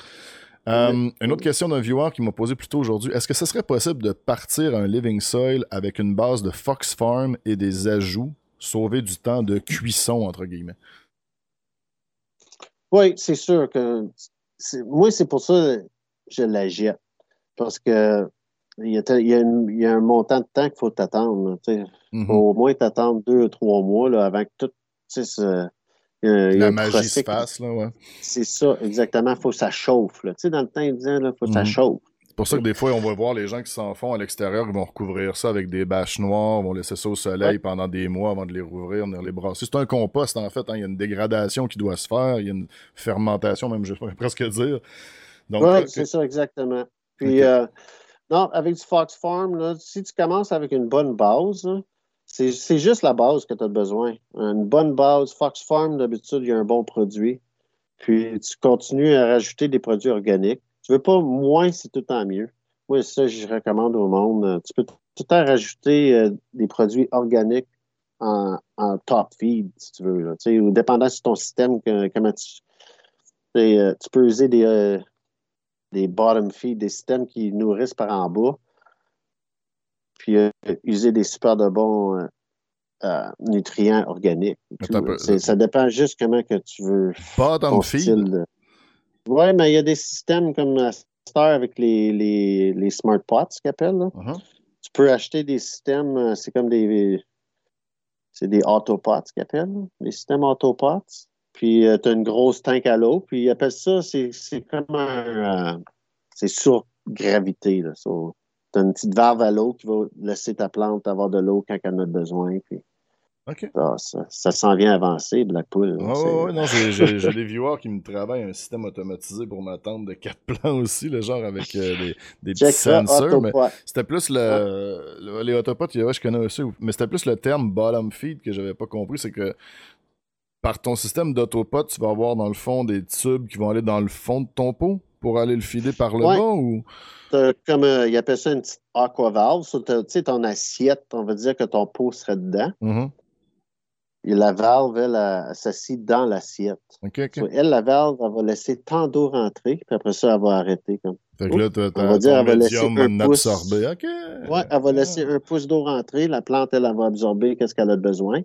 Speaker 1: Euh, une autre question d'un viewer qui m'a posé plus tôt aujourd'hui. Est-ce que ce serait possible de partir un living soil avec une base de Fox Farm et des ajouts, sauver du temps de cuisson, entre guillemets?
Speaker 2: Oui, c'est sûr que. Moi, c'est pour ça que je la jette. Parce que il y, a, un montant de temps qu'il faut t'attendre. Il mm-hmm. faut au moins t'attendre deux ou trois mois là, avant que tout
Speaker 1: la magie se passe, là, ouais.
Speaker 2: C'est ça, exactement. Il faut que ça chauffe. Là. Tu sais, dans le temps, il disait, il faut que ça mhm. chauffe.
Speaker 1: C'est pour ça que des fois, on va voir les gens qui s'en font à l'extérieur, ils vont recouvrir ça avec des bâches noires, vont laisser ça au soleil pendant des mois avant de les rouvrir, venir les brasser. C'est un compost, en fait. Hein. Il y a une dégradation qui doit se faire, il y a une fermentation, même, je pourrais *laughs* presque dire.
Speaker 2: Oui, c'est ça, exactement. Puis, euh, non, avec du Fox Farm, là, si tu commences avec une bonne base, c'est juste la base que tu as besoin. Une bonne base. Fox Farm, d'habitude, il y a un bon produit. Puis tu continues à rajouter des produits organiques. Tu veux pas moins, c'est tout temps mieux. Moi, ça, je recommande au monde. Tu peux tout le temps rajouter euh, des produits organiques en, top feed, si tu veux. Là. ou dépendant de ton système, comment tu. Euh, tu peux user des, euh, des bottom feed, des systèmes qui nourrissent par en bas puis euh, user des super de bons euh, euh, nutriments organiques. ça dépend juste comment que tu veux.
Speaker 1: Pas dans le feed.
Speaker 2: Oui, mais il y a des systèmes comme Star avec les, les, les smart pots qu'ils appellent. Uh-huh. Tu peux acheter des systèmes, c'est comme des. C'est des autopots qu'ils appellent, des systèmes autopots. Puis tu as une grosse tank à l'eau, puis ils appellent ça, c'est comme un. c'est sur gravité. Là, tu as une petite valve à l'eau qui va laisser ta plante avoir de l'eau quand elle en a besoin. Puis, ça, ça s'en vient avancer, Blackpool.
Speaker 1: Oh, non, j'ai *laughs* des viewers qui me travaillent un système automatisé pour ma tente de quatre plans aussi, le genre avec euh, des, des petits sensors. C'était plus le, Les autopots, je connais aussi, mais c'était plus le terme bottom feed que j'avais pas compris. C'est que par ton système d'autopot, tu vas avoir dans le fond des tubes qui vont aller dans le fond de ton pot? Pour aller le filer par le bas ou?
Speaker 2: Comme, euh, il appelle ça une petite aqua valve. tu sais, ton assiette, on va dire que ton pot serait dedans. Mm-hmm. Et la valve, elle, s'assied dans l'assiette. elle, la valve, elle va laisser tant d'eau rentrer, puis après ça, elle va arrêter. Comme.
Speaker 1: Fait que là, tu va dire, elle va laisser un pouce.
Speaker 2: Ouais, elle va laisser un pouce d'eau rentrer. La plante, elle, elle va absorber qu'est-ce qu'elle a besoin.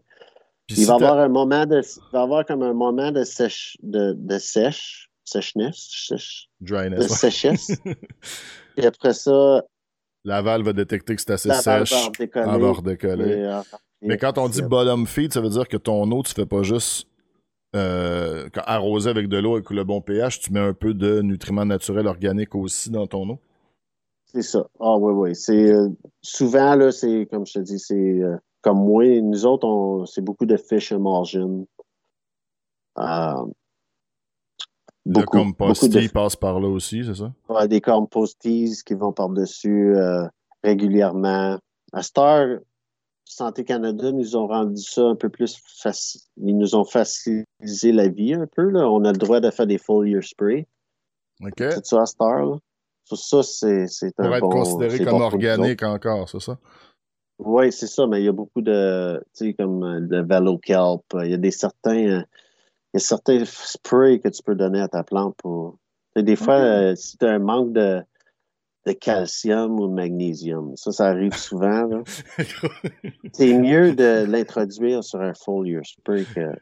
Speaker 2: il va y avoir un moment de, il va avoir comme un moment de sèche, de, de sèche, sècheness, sèche,
Speaker 1: Dryness,
Speaker 2: de séchesse. Et après ça.
Speaker 1: La valve va détecter que c'est assez sèche. Va redécoller. Euh, Mais quand on dit bottom feed, ça veut dire que ton eau, tu fais pas juste euh, arroser avec de l'eau avec le bon pH, tu mets un peu de nutriments naturels organiques aussi dans ton eau?
Speaker 2: C'est ça. Ah oui, oui. C'est euh, souvent là, c'est comme je te dis, c'est comme moi, nous autres, c'est beaucoup de fish margin.
Speaker 1: Beaucoup, le compostis passe par là aussi, c'est ça?
Speaker 2: Ouais, des compostis qui vont par-dessus euh, régulièrement. À Star, Santé Canada nous ont rendu ça un peu plus facile. Ils nous ont facilité la vie un peu. Là. On a le droit de faire des foliar spray.
Speaker 1: OK.
Speaker 2: C'est ça à Star. Là. ça, c'est, un
Speaker 1: Pour être considéré comme organique encore, c'est ça?
Speaker 2: Oui, c'est ça, mais il y a beaucoup de, tu sais, comme euh, de Velo Kelp. Il y a des certains, euh, il y a certains sprays que tu peux donner à ta plante pour. des fois, euh, si tu as un manque de, de, calcium ou de magnésium, ça, ça arrive souvent. *laughs* c'est mieux de l'introduire sur un foliar spray que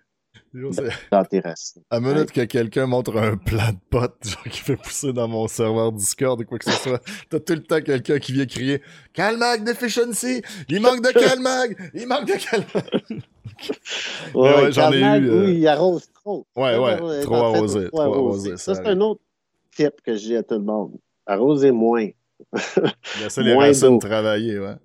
Speaker 2: dans tes racines.
Speaker 1: À minute que quelqu'un montre un plat de potes *laughs* genre, qui fait pousser dans mon serveur Discord ou quoi que ce soit, t'as tout le temps quelqu'un qui vient crier Calmag deficiency! Il manque de *laughs* Calmag! Il manque de Calmag!
Speaker 2: Ouais, j'en ai eu. Euh, oui, il arrose trop.
Speaker 1: Ouais, ouais, trop arrosé. Trop arrosé.
Speaker 2: Ça, c'est un autre tip que j'ai à tout le monde. Arroser moins.
Speaker 1: Laissez les *laughs* racines travailler, ouais.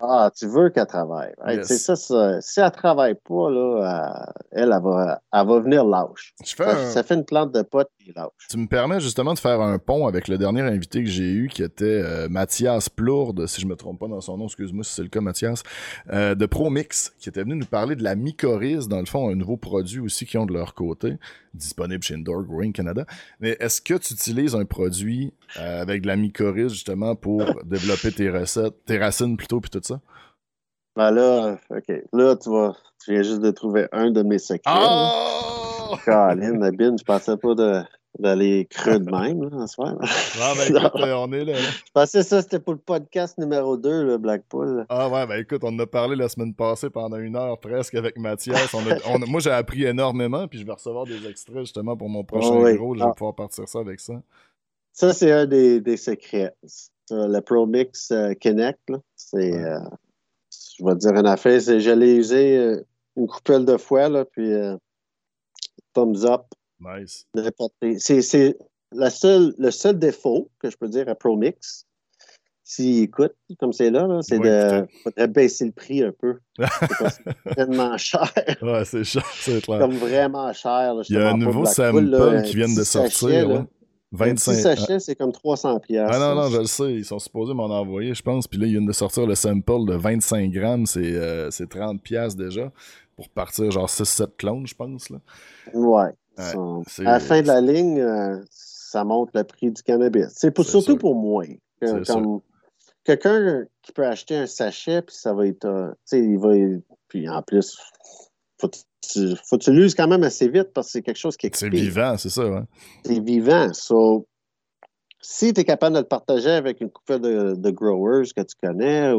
Speaker 2: Ah, tu veux qu'elle travaille. C'est ça, ça, si elle travaille pas, là, elle, elle, va, elle va venir lâche. Ça, fait une plante de potes qui lâche.
Speaker 1: Tu me permets justement de faire un pont avec le dernier invité que j'ai eu, qui était euh, Mathias Plourde, si je me trompe pas dans son nom, excuse-moi si c'est le cas, Mathias, euh, de ProMix, qui était venu nous parler de la mycorhize, dans le fond, un nouveau produit aussi qu'ils ont de leur côté, disponible chez Indoor Growing Canada. Mais est-ce que tu utilises un produit euh, avec de la mycorhize, justement, pour *laughs* développer tes recettes, tes racines plutôt, puis tout ça?
Speaker 2: Ben là, OK. Là, tu vas. Tu viens juste de trouver un de mes secrets. Oh! *laughs* Caroline, je pensais pas d'aller creux de même, là, en soir.
Speaker 1: Ah, ben écoute, *laughs* on est là,
Speaker 2: Je pensais que ça, c'était pour le podcast numéro 2, le Blackpool.
Speaker 1: Ah ouais, ben écoute, on en a parlé la semaine passée pendant une heure presque avec Mathias. *laughs* moi, j'ai appris énormément, puis je vais recevoir des extraits justement pour mon prochain oh, Je vais ah. pouvoir partir ça avec ça.
Speaker 2: Ça, c'est un des, des secrets. Le ProMix euh, Connect, c'est. Euh, je vais te dire une affaire, c'est je l'ai usé euh, une coupelle de fois, là, puis euh, thumbs up.
Speaker 1: Nice.
Speaker 2: C'est le seul défaut que je peux dire à ProMix, s'il écoute, comme c'est là, c'est de faudrait baisser le prix un peu. *laughs* C'est tellement cher.
Speaker 1: Ouais, c'est cher, c'est clair.
Speaker 2: Comme vraiment cher.
Speaker 1: Il y a un nouveau sample qui vient de sortir.
Speaker 2: 25 sachets, c'est comme 300 pièces.
Speaker 1: Ah non, non, je le sais. Ils sont supposés m'en envoyer, je pense. Puis là, ils viennent de sortir le sample de 25 grammes. C'est euh, 30 pièces déjà. Pour partir genre 6-7 clones, je pense. Là.
Speaker 2: Ouais. à la fin de la ligne, euh, ça monte le prix du cannabis. C'est pour, surtout pour moi. Comme, quelqu'un qui peut acheter un sachet, puis ça va être. Euh, tu sais, il va. Puis en plus, faut tu, faut que tu l'uses quand même assez vite parce que c'est quelque chose qui est.
Speaker 1: C'est vivant, c'est ça, ouais.
Speaker 2: C'est vivant. So, si tu es capable de le partager avec une couple de, growers que tu connais,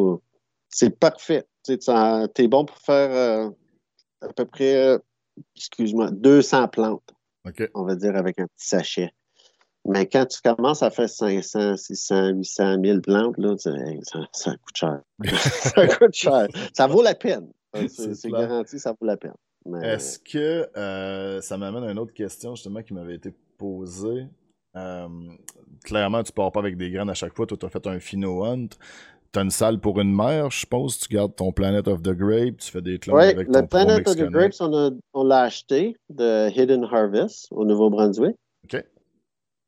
Speaker 2: c'est parfait. Tu es bon pour faire euh, à peu près, excuse-moi, 200 plantes. On va dire avec un petit sachet. Mais quand tu commences à faire 500, 600, 800, 1000 plantes, là, ça, ça, coûte cher. *laughs* ça coûte cher. Ça vaut la peine. *laughs* C'est garanti, ça vaut la peine.
Speaker 1: Est-ce que euh, ça m'amène à une autre question justement qui m'avait été posée? Euh, clairement, tu pars pas avec des graines à chaque fois. Toi, tu as fait un Fino Hunt. Tu as une salle pour une mère, je suppose. Tu gardes ton Planet of the Grape. Tu fais des clones avec ton
Speaker 2: le Planet of the Grapes, on, l'a acheté de Hidden Harvest au Nouveau-Brunswick.
Speaker 1: OK.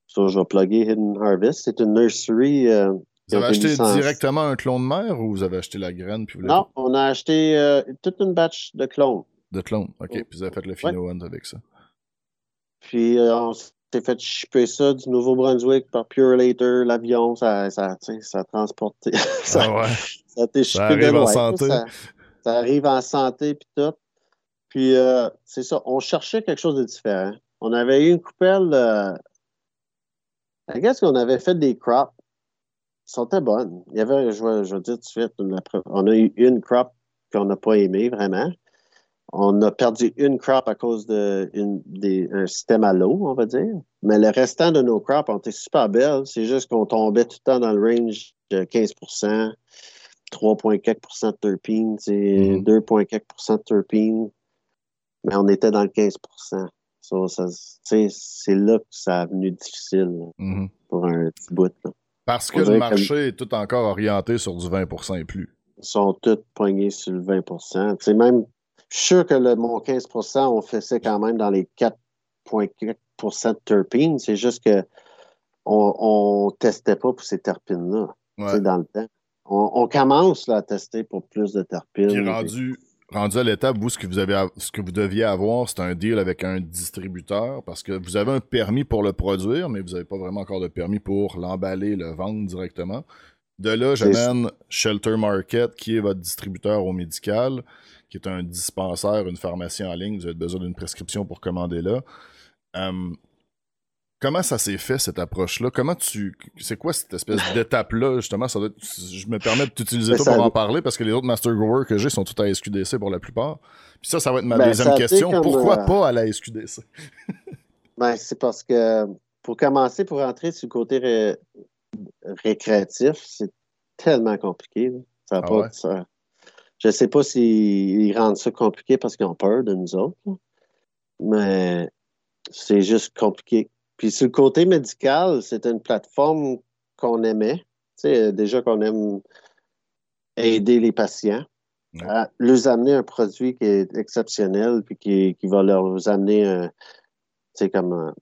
Speaker 2: So, je vais plugger Hidden Harvest. C'est une nursery. Euh,
Speaker 1: vous avez acheté directement un clone mère ou vous avez acheté la graine? Puis
Speaker 2: non, on a acheté toute une batch de clones.
Speaker 1: De clones, ok. Puis vous avez fait le Fino avec ça.
Speaker 2: Puis euh, on s'est fait shipper ça du Nouveau-Brunswick par Pure Later, l'avion, ça, ça, ça a transporté. *laughs* ça,
Speaker 1: ah ouais.
Speaker 2: ça
Speaker 1: arrive en santé.
Speaker 2: Ça, arrive en santé, puis tout. Puis euh, c'est ça, on cherchait quelque chose de différent. On avait eu une coupelle. Euh, ce qu'on avait fait des crops. Ils sont bonnes. Il y avait, je vais, je vais dire tout de suite, on a eu une crop qu'on n'a pas aimée vraiment. On a perdu une crop à cause d'un système à l'eau, on va dire. Mais le restant de nos crops ont été super belles. C'est juste qu'on tombait tout le temps dans le range de 15% 3,4% de terpene, 2,4 mm-hmm. de terpene. Mais on était dans le 15% C'est là que ça a venu difficile mm-hmm. pour un petit bout.
Speaker 1: Parce que le marché est tout encore orienté sur du 20% et plus.
Speaker 2: Ils sont tous poignés sur le 20 C'est même je suis sûr que le, mon 15% on faisait quand même dans les 4,4% de terpines. C'est juste que on ne testait pas pour ces terpines-là dans le temps. On, commence à tester pour plus de terpines.
Speaker 1: Puis rendu, rendu à l'étape où ce que vous avez ce que vous deviez avoir, c'est un deal avec un distributeur parce que vous avez un permis pour le produire, mais vous n'avez pas vraiment encore de permis pour l'emballer, le vendre directement. De là, j'amène Shelter Market, qui est votre distributeur au médical qui est un dispensaire, une pharmacie en ligne, vous avez besoin d'une prescription pour commander là. Hum, comment ça s'est fait, cette approche-là? Comment tu. C'est quoi cette espèce *laughs* d'étape-là, justement? Ça Je me permets de t'utiliser toi pour en parler parce que les autres Master Growers que j'ai sont tous à SQDC pour la plupart. Puis ça, ça va être ma ben, deuxième question. Pourquoi euh, pas à la *laughs* SQDC?
Speaker 2: ben, c'est parce que pour commencer, pour entrer sur le côté récréatif, c'est tellement compliqué. Ça n'a ah pas ça je ne sais pas s'ils rendent ça compliqué parce qu'ils ont peur de nous autres, mais c'est juste compliqué. Puis sur le côté médical, c'est une plateforme qu'on aimait. Tu sais, déjà qu'on aime aider les patients, à leur amener un produit qui est exceptionnel, puis qui, qui va leur amener, c'est comme,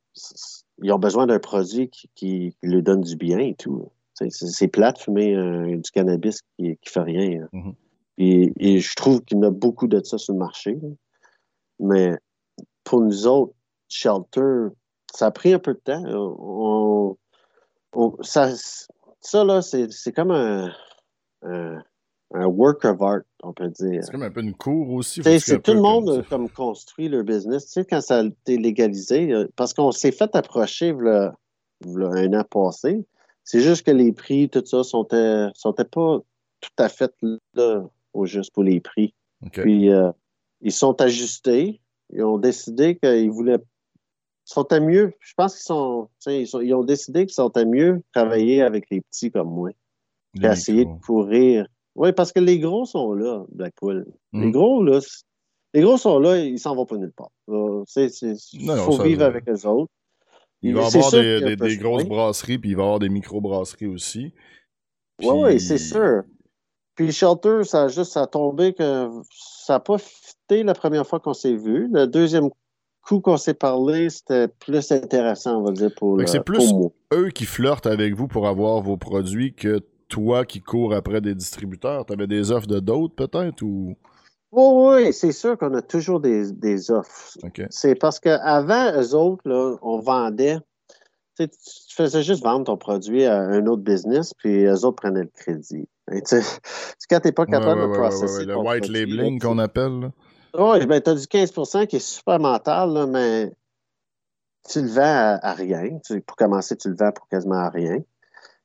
Speaker 2: ils ont besoin d'un produit qui, qui, leur donne du bien et tout. C'est plate de fumer du cannabis qui, qui fait rien. Mm-hmm. Et, je trouve qu'il y en a beaucoup de ça sur le marché. Mais pour nous autres, Shelter, ça a pris un peu de temps. ça, ça, là, c'est comme un, un, work of art, on peut dire.
Speaker 1: C'est comme un peu une cour aussi.
Speaker 2: C'est tout le monde comme, construit leur business. Tu sais, quand ça a été légalisé, euh, parce qu'on s'est fait approcher un an passé, c'est juste que les prix, tout ça, sont, sont pas tout à fait là, au juste pour les prix. Puis, euh, ils sont ajustés. Ils ont décidé qu'ils voulaient sont à mieux. Je pense qu'ils sont, ils, ont décidé qu'ils sont à mieux travailler avec les petits comme moi. essayer de courir. Oui, parce que les gros sont là, Blackpool. Les hmm. gros, là, les gros sont là, ils s'en vont pas nulle part. Il faut vivre avec les autres.
Speaker 1: Il va y avoir des, grosses brasseries, puis il va y avoir des micro-brasseries aussi.
Speaker 2: Oui, oui, c'est sûr. Puis Shelter, ça a juste ça a tombé que ça n'a pas fité la première fois qu'on s'est vu. Le deuxième coup qu'on s'est parlé, c'était plus intéressant, on va dire, pour,
Speaker 1: C'est plus eux qui flirtent avec vous pour avoir vos produits que toi qui cours après des distributeurs. Tu avais des offres de d'autres, peut-être, ou...
Speaker 2: oui, c'est sûr qu'on a toujours des, offres. C'est parce qu'avant, eux autres, là, on vendait... Tu faisais juste vendre ton produit à un autre business, puis eux autres prenaient le crédit. Tu *laughs* quand t'es pas capable de processer
Speaker 1: Le white labeling qu'on appelle.
Speaker 2: Oui, ben, tu as du 15% qui est super mental, mais tu le vends à, rien. pour commencer, tu le vends pour quasiment à rien.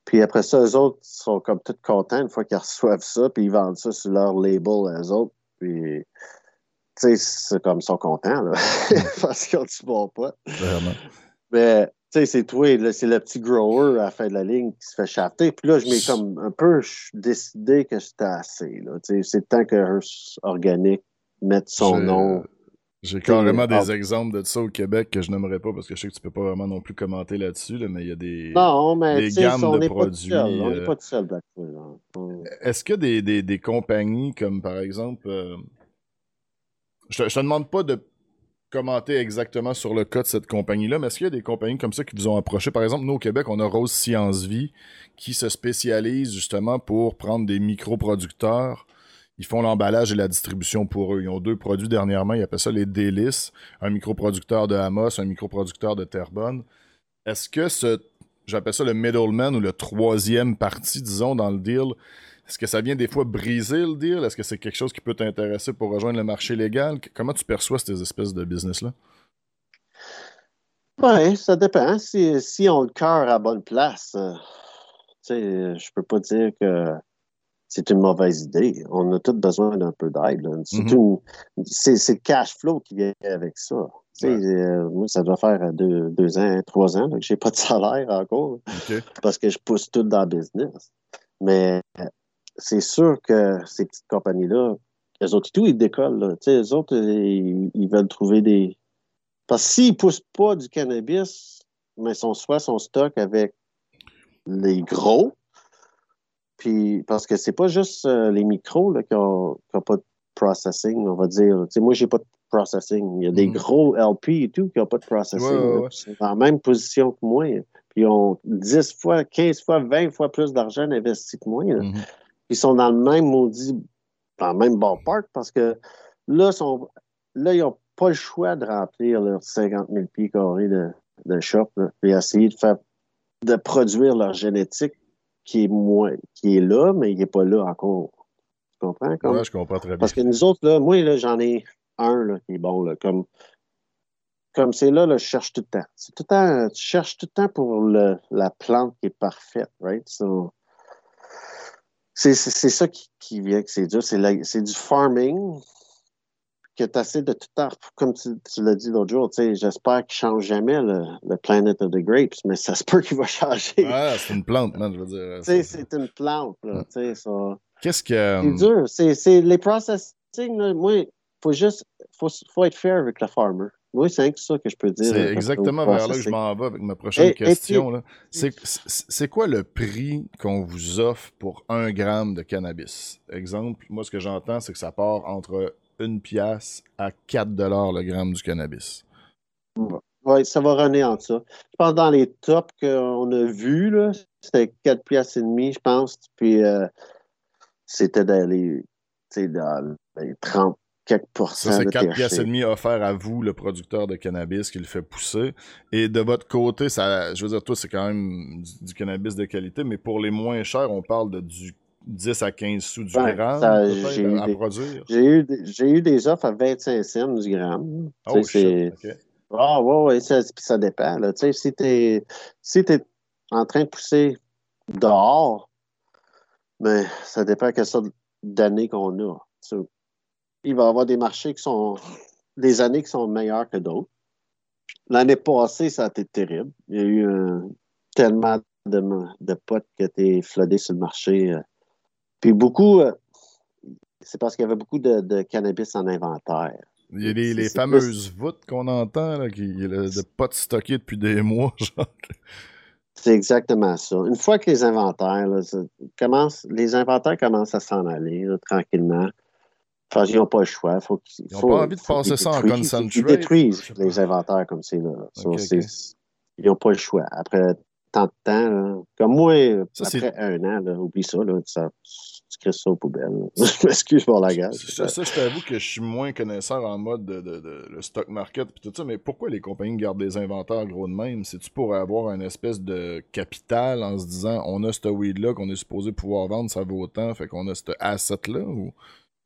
Speaker 2: Puis après ça, eux autres sont comme tout contents une fois qu'ils reçoivent ça, puis ils vendent ça sur leur label, eux autres. Puis, tu sais, c'est comme ils sont contents, là, *laughs* parce qu'ils ont du bon. Vraiment. Mais, tu sais, c'est toi, c'est le petit grower à la fin de la ligne qui se fait chafter. Puis là, je m'ai comme un peu décidé que c'était assez, c'est tant que Hearst Organique mettre son nom.
Speaker 1: J'ai carrément des exemples de ça au Québec que je n'aimerais pas parce que je sais que tu peux pas vraiment non plus commenter là-dessus, mais il y a des,
Speaker 2: non, mais des gammes de produits. on n'est pas tout seul,
Speaker 1: Est-ce que des, des, des, compagnies comme par exemple. Euh, je, te, te demande pas de commenter exactement sur le cas de cette compagnie-là, mais est-ce qu'il y a des compagnies comme ça qui vous ont approché? Par exemple, nous au Québec, on a Rose Science Vie qui se spécialise justement pour prendre des micro-producteurs ils font l'emballage et la distribution pour eux. Ils ont deux produits dernièrement, ils appellent ça les Délices, un microproducteur de Amos, un microproducteur de Terrebonne. Est-ce que ce, j'appelle ça le middleman ou le troisième parti, disons, dans le deal, est-ce que ça vient des fois briser le deal? Est-ce que c'est quelque chose qui peut t'intéresser pour rejoindre le marché légal? Comment tu perçois ces espèces de business-là?
Speaker 2: Oui, ça dépend. Si, si on le cœur à bonne place, euh, sais, je peux pas dire que c'est une mauvaise idée. On a tous besoin d'un peu d'aide. Mm-hmm. C'est le cash flow qui vient avec ça. Euh, moi, ça doit faire deux, ans, trois ans que je n'ai pas de salaire encore parce que je pousse tout dans le business. Mais c'est sûr que ces petites compagnies-là, les autres, tout, ils décollent. Les autres, ils, veulent trouver des. Parce que s'ils ne poussent pas du cannabis, mais ils sont soit son stock avec les gros, puis, parce que c'est pas juste euh, les micros qui n'ont pas de processing, on va dire. sais, moi, j'ai pas de processing. Il y a des mm. gros LP et tout qui n'ont pas de processing. Ils sont dans la même position que moi. Puis ils ont 10 fois, 15 fois, 20 fois plus d'argent investi que moi. Mm-hmm. Ils sont dans le même maudit, dans le même ballpark parce que là, sont, là ils n'ont pas le choix de remplir leurs 50 000 pieds carrés de, de shop et essayer de faire de produire leur génétique qui est moins, qui est là, mais il n'est pas là encore. Tu comprends?
Speaker 1: Comme... je comprends très bien.
Speaker 2: Parce que nous autres, là, moi, là, j'en ai un là, qui est bon, là, comme comme c'est là, là, je cherche tout le temps. C'est tout le temps, tu cherches tout le temps pour le, la plante qui est parfaite, right? C'est, ça qui, qui, vient que c'est dur. C'est, c'est du farming que tu essaies de tout temps, comme tu, l'as dit l'autre jour, j'espère qu'il ne change jamais le, le, Planet of the Grapes, mais ça se *laughs* peut qu'il va changer.
Speaker 1: Ouais, c'est une plante, man, je veux dire.
Speaker 2: C'est une plante, là, ça.
Speaker 1: Qu'est-ce que...
Speaker 2: C'est dur. C'est les processing, là, moi, faut juste, faut, faut être fair avec le farmer. Oui, c'est ça que je peux dire.
Speaker 1: C'est exactement vers là que je m'en vais avec ma prochaine question. C'est quoi le prix qu'on vous offre pour un gramme de cannabis? Exemple, moi, ce que j'entends, c'est que ça part entre une pièce à 4 dollars le gramme du cannabis.
Speaker 2: Oui, ça va runner entre ça. Je pense dans les tops qu'on a vus, c'était 4 pièces et demi, je pense. Puis euh, c'était dans les, dans les 30 quelques pourcents.
Speaker 1: Ça, c'est 4 pièces et à vous, le producteur de cannabis, qui le fait pousser. Et de votre côté, ça, je veux dire, toi, c'est quand même du, cannabis de qualité, mais pour les moins chers, on parle de du 10 à 15 sous du gramme à produire.
Speaker 2: J'ai eu, j'ai eu des offres à 25 cents du gramme.
Speaker 1: Oh, shit,
Speaker 2: Ah, ouais, ouais, ça, ça dépend. Là. Si tu es, si es en train de pousser dehors, mais ça dépend quelle sorte d'année qu'on a il va y avoir des marchés qui sont des années qui sont meilleures que d'autres. L'année passée, ça a été terrible. Il y a eu tellement de, de potes qui étaient flottés sur le marché. Euh. Puis beaucoup, euh, c'est parce qu'il y avait beaucoup de, cannabis en inventaire.
Speaker 1: Il y a les, fameuses voûtes qu'on entend, là, qui, de potes stockés depuis des *laughs* mois.
Speaker 2: C'est exactement ça. Une fois que les inventaires, les inventaires commencent à s'en aller tranquillement. Enfin, ils n'ont pas le choix. Faut
Speaker 1: ils n'ont pas envie de passer ça en concentrate.
Speaker 2: Ils détruisent les inventaires comme c'est là. Ils n'ont pas le choix. Après tant de temps, comme moi, après un an, oublie ça, là, ça, tu crées ça aux poubelles. *laughs* je m'excuse pour la gueule.
Speaker 1: Ça, ça, je t'avoue que je suis moins connaisseur en mode de, de, le stock market et tout ça, mais pourquoi les compagnies gardent des inventaires gros de même? C'est-tu pour avoir une espèce de capital en se disant on a ce weed-là qu'on est supposé pouvoir vendre, ça vaut autant, fait qu'on a ce asset-là? Ou...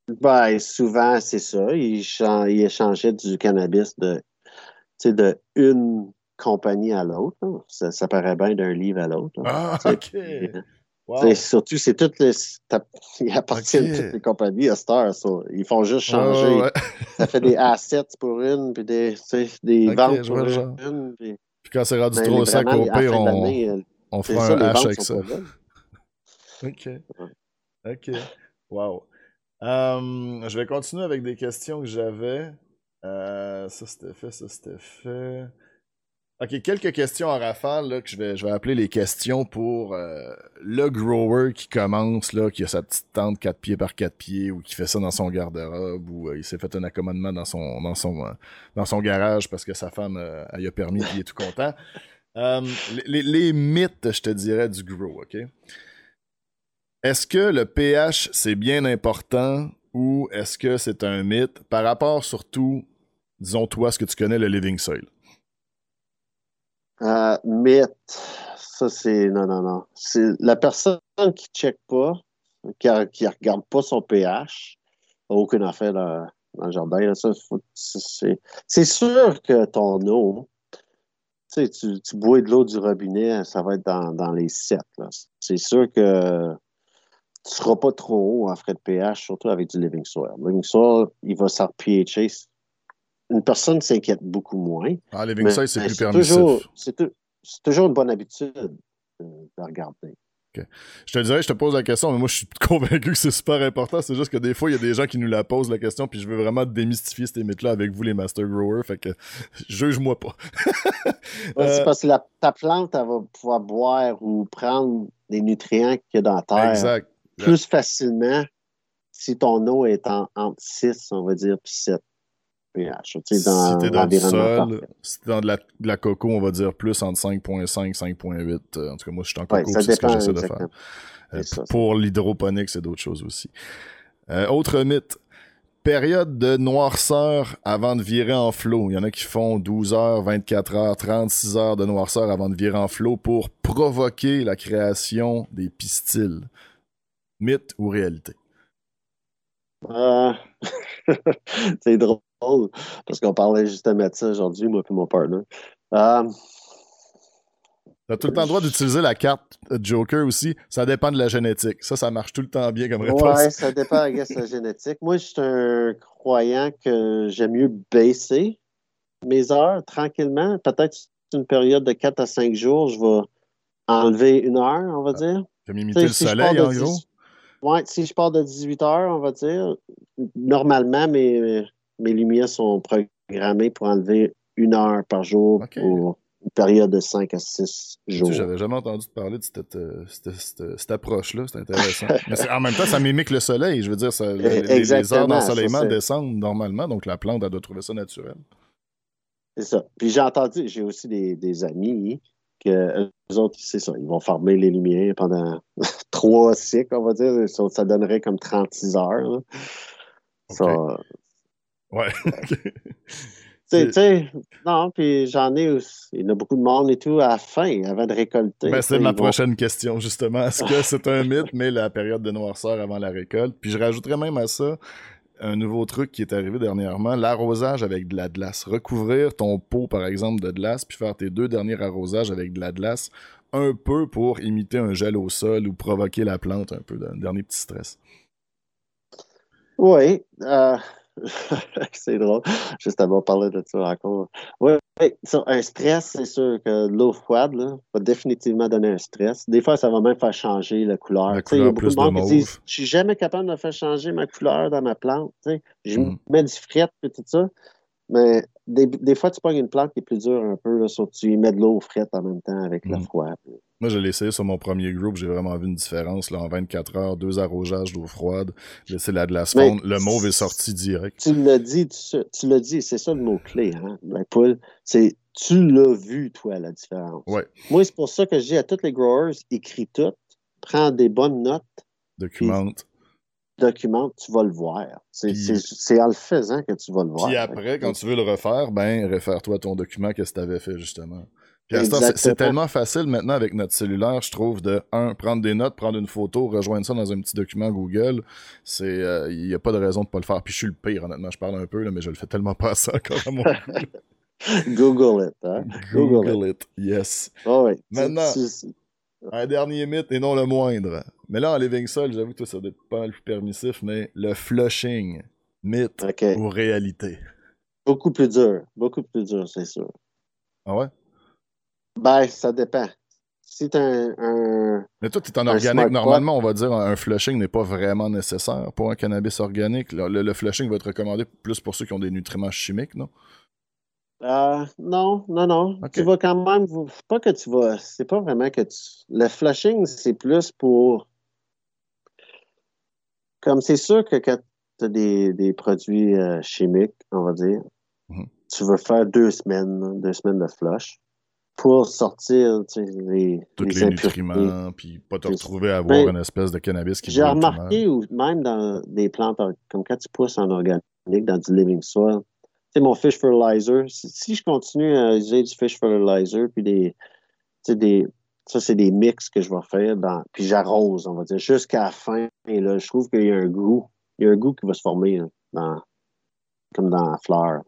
Speaker 2: Ben, souvent, c'est ça. Ils, échangeaient du cannabis de, de une compagnie à l'autre. Ça, paraît bien d'un livre à l'autre.
Speaker 1: Ah, OK.
Speaker 2: Surtout, c'est toutes les. Ils appartiennent à toutes les compagnies à Star. Ils font juste changer. ça fait des assets pour une, puis des, des ventes pour une. Puis,
Speaker 1: puis quand c'est rendu ben, trop sac au pire, on, euh, on fera un hash avec ça. *laughs* OK. OK. Wow. Euh, je vais continuer avec des questions que j'avais. Euh, ça c'était fait, ça c'était fait. Ok, quelques questions en rafale là, que je vais, je vais appeler les questions pour euh, le grower qui commence, là, qui a sa petite tente 4 pieds par 4 pieds ou qui fait ça dans son garde-robe ou il s'est fait un accommodement dans son, dans son, dans son garage parce que sa femme elle a permis et il est tout content. les, les, mythes, je te dirais, du grow, ok? Est-ce que le pH, c'est bien important ou est-ce que c'est un mythe par rapport surtout, disons toi, ce que tu connais, le living soil?
Speaker 2: Euh, mythe, ça c'est... Non, non, non. C'est la personne qui ne check pas, qui ne regarde pas son pH, n'a aucune affaire dans, le jardin. c'est sûr que ton eau, tu, tu bois de l'eau du robinet, ça va être dans, les 7. C'est sûr que tu ne seras pas trop haut en frais de pH, surtout avec du living soil. Living soil, il va s'en pH. Une personne s'inquiète beaucoup moins.
Speaker 1: Ah, living soil, c'est plus permissif.
Speaker 2: C'est toujours une bonne habitude de regarder.
Speaker 1: Je te dirais, je te pose la question, mais moi, je suis *laughs* convaincu que c'est super important. C'est juste que des fois, il y a des gens qui nous la posent la question, puis je veux vraiment démystifier ces mythes-là avec vous, les master growers. Fait que *laughs* juge-moi pas. *laughs*
Speaker 2: C'est euh, parce que ta plante, elle va pouvoir boire ou prendre des nutriments qu'il y a dans la terre.
Speaker 1: Exact
Speaker 2: plus facilement si ton eau est en, entre 6, on va dire, puis 7 pH.
Speaker 1: si t'es dans le sol, si t'es dans de la, coco, on va dire plus entre 5.5 5.8. Euh, en tout cas, moi, je suis en coco, c'est ce que j'essaie de faire. Euh, pour l'hydroponique, c'est d'autres choses aussi. Euh, autre mythe. Période de noirceur avant de virer en flot. Il y en a qui font 12 heures, 24 heures, 36 heures de noirceur avant de virer en flot pour provoquer la création des pistils. Mythe ou réalité?
Speaker 2: Euh, *laughs* c'est drôle, parce qu'on parlait justement de ça aujourd'hui, moi et mon partner. Euh...
Speaker 1: T'as tout le temps le droit d'utiliser la carte Joker aussi. Ça dépend de la génétique. Ça, ça marche tout le temps bien comme réponse.
Speaker 2: Ouais, *laughs* ça dépend de la génétique. Moi, je suis un croyant que j'aime mieux baisser mes heures tranquillement. Peut-être une période de 4 à 5 jours, je vais enlever une heure, on va ah. dire.
Speaker 1: Comme imiter le soleil, en gros.
Speaker 2: Ouais, si je pars de 18 heures, on va dire, normalement, mes, mes lumières sont programmée pour enlever une heure par jour pour une période de 5 à 6 jours.
Speaker 1: J'avais jamais entendu parler de cette, euh, approche-là. C'est intéressant. *laughs* Mais en même temps, ça mimique le soleil. Je veux dire, ça, les, les, heures d'ensoleillement descendent normalement, donc la plante, elle doit trouver ça naturel.
Speaker 2: C'est ça. Puis j'ai entendu, j'ai aussi des, amis que eux autres, c'est ça, ils vont farmer les lumières pendant *laughs* trois cycles, on va dire. Ça, donnerait comme 36 heures. Ça,
Speaker 1: ouais. *laughs* *laughs*
Speaker 2: Tu sais, non, puis j'en ai aussi. Il y a beaucoup de monde et tout à la fin, avant de récolter.
Speaker 1: Ben, c'est ma prochaine question, justement. Est-ce que c'est un mythe, mais la période de noirceur avant la récolte? Puis je rajouterais même à ça un nouveau truc qui est arrivé dernièrement, l'arrosage avec de la glace. Recouvrir ton pot, par exemple, de glace, puis faire tes deux derniers arrosages avec de la glace, un peu pour imiter un gel au sol ou provoquer la plante un peu, un dernier petit stress.
Speaker 2: Oui. Euh, *laughs* c'est drôle. Juste avant de parler de ça encore. Oui, un stress, c'est sûr que l'eau froide là, va définitivement donner un stress. Des fois, ça va même faire changer la couleur. il y a beaucoup de monde qui Je suis jamais capable de faire changer ma couleur dans ma plante. Je mm. mets du fret et tout ça. Mais des, fois, tu pognes une plante qui est plus dure un peu, là, tu mets de l'eau frette en même temps avec le mm. froid.
Speaker 1: Moi, je l'ai essayé sur mon premier groupe, j'ai vraiment vu une différence. Là, en 24 heures, deux arrosages d'eau froide, laisser la glace fondre, le mauve est sorti direct.
Speaker 2: Tu l'as dit, tu, l'as dit, c'est ça le mot-clé, hein, Paul. C'est tu l'as vu, toi, la différence.
Speaker 1: Ouais.
Speaker 2: Moi, c'est pour ça que je dis à tous les growers, écris tout, prends des bonnes notes.
Speaker 1: Documente
Speaker 2: documente, tu vas le voir. C'est en le faisant que tu vas le voir.
Speaker 1: Puis après, quand tu veux le refaire, ben, réfère-toi à ton document, qu'est-ce que tu avais fait, justement. C'est tellement facile maintenant avec notre cellulaire, je trouve, de, un, prendre des notes, prendre une photo, rejoindre ça dans un petit document Google. C'est, il euh, n'y a pas de raison de pas le faire. Puis je suis le pire, honnêtement, je parle un peu, là, mais je le fais tellement pas ça encore à mon *laughs*
Speaker 2: Google it, hein?
Speaker 1: Google, it. yes.
Speaker 2: Oh, oui.
Speaker 1: Maintenant, un dernier mythe, et non le moindre. Mais là, en Living Soul, j'avoue que ça doit être pas mal plus permissif, mais le flushing, mythe ou réalité?
Speaker 2: Beaucoup plus dur. Beaucoup plus dur, c'est sûr.
Speaker 1: Ah ouais?
Speaker 2: Ben, ça dépend. Si tu un,
Speaker 1: Mais toi, tu es en organique. Normalement, on va dire un flushing n'est pas vraiment nécessaire pour un cannabis organique. Le, flushing va être recommandé plus pour ceux qui ont des nutriments chimiques, non?
Speaker 2: Euh, non, non, non. Tu vas quand même. Pas que tu vas. C'est pas vraiment que tu. Le flushing, c'est plus pour. Comme c'est sûr que quand tu as des, produits euh, chimiques, on va dire, mhm. tu veux faire deux semaines, deux semaines de flush pour sortir les,
Speaker 1: Tous les, nutriments, puis pas te retrouver à avoir une espèce de cannabis qui
Speaker 2: J'ai remarqué, ou même dans des plantes, comme quand tu pousses en organique, dans du living soil, c'est mon fish fertilizer, si je continue à utiliser du fish fertilizer, puis des, des ça, c'est des mix que je vais faire, dans, puis j'arrose, on va dire, jusqu'à la fin. Et là, je trouve qu'il y a un goût. Il y a un goût qui va se former dans, comme dans la fleur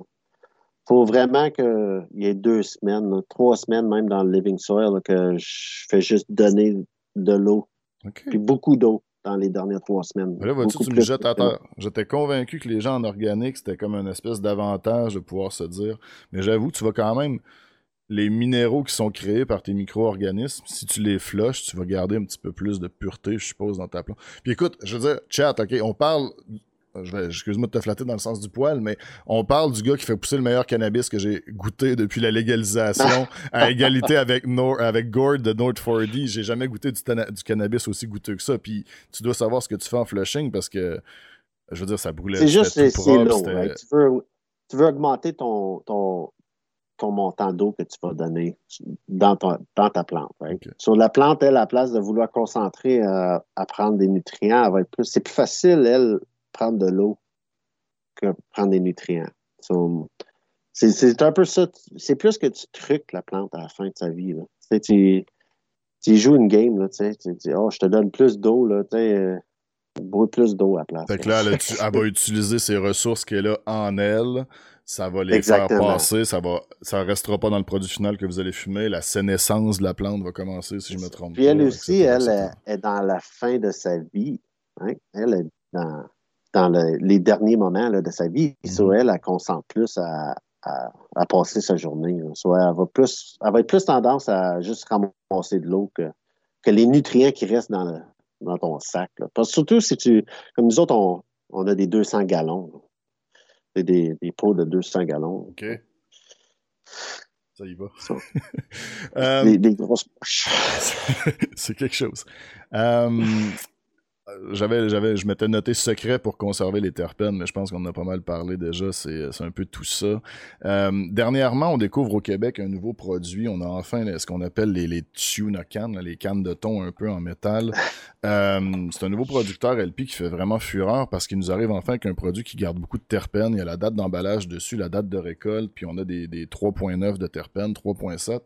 Speaker 2: faut vraiment qu'il y ait deux semaines, trois semaines même dans le living soil, que je fais juste donner de l'eau. Puis beaucoup d'eau dans les dernières trois semaines.
Speaker 1: là, tu, me jettes à terre? J'étais convaincu que les gens en organique, c'était comme une espèce d'avantage de pouvoir se dire. Mais j'avoue, tu vas quand même. Les minéraux qui sont créés par tes micro-organismes, si tu les flushes, tu vas garder un petit peu plus de pureté, je suppose, dans ta plante. Puis écoute, je veux dire, chat, OK, on parle excuse-moi de te flatter dans le sens du poil, mais on parle du gars qui fait pousser le meilleur cannabis que j'ai goûté depuis la légalisation, *laughs* à égalité avec, avec Gord de North 4D. J'ai jamais goûté du, cannabis aussi goûteux que ça. Puis tu dois savoir ce que tu fais en flushing parce que, je veux dire, ça brûlait.
Speaker 2: C'est juste, c'est l'eau. Tu, veux, augmenter ton, ton, ton montant d'eau que tu vas donner dans, dans ta plante. Sur la plante, elle, à la place de vouloir concentrer euh, à prendre des nutriments, elle va être plus. C'est plus facile, elle, prendre de l'eau que prendre des nutriments. c'est un peu ça. C'est plus que tu truques la plante à la fin de sa vie. Tu, tu, joues une game, là, tu, dis Oh, je te donne plus d'eau, là, tu euh, plus d'eau à la place.
Speaker 1: Fait que là, elle, va utiliser ses ressources qu'elle a en elle. Ça va les faire passer, ça va, ça restera pas dans le produit final que vous allez fumer. La sénescence de la plante va commencer, si je me trompe
Speaker 2: Puis elle aussi, elle est, dans la fin de sa vie. Hein. Elle est dans dans les derniers moments de sa vie. Mhm. Soit elle, elle concentre plus à, passer sa journée. Soit elle va, plus, elle va être plus tendance à juste ramasser de l'eau que, que les nutriments qui restent dans, dans ton sac. Parce surtout si tu, comme nous autres, on, a des 200 gallons. C'est des, des, pots de 200 gallons.
Speaker 1: OK. Ça y va. *laughs*
Speaker 2: euh, des, des, grosses poches. *laughs*
Speaker 1: c'est quelque chose. Euh, j'avais, j'avais, je m'étais noté secret pour conserver les terpènes, mais je pense qu'on en a pas mal parlé déjà. C'est, un peu tout ça. Euh, dernièrement, on découvre au Québec un nouveau produit. On a enfin ce qu'on appelle les, les cans, les cannes de thon un peu en métal. Euh, c'est un nouveau producteur LP qui fait vraiment fureur parce qu'il nous arrive enfin avec un produit qui garde beaucoup de terpènes. Il y a la date d'emballage dessus, la date de récolte, puis on a des, des 3.9 de terpènes, 3.7.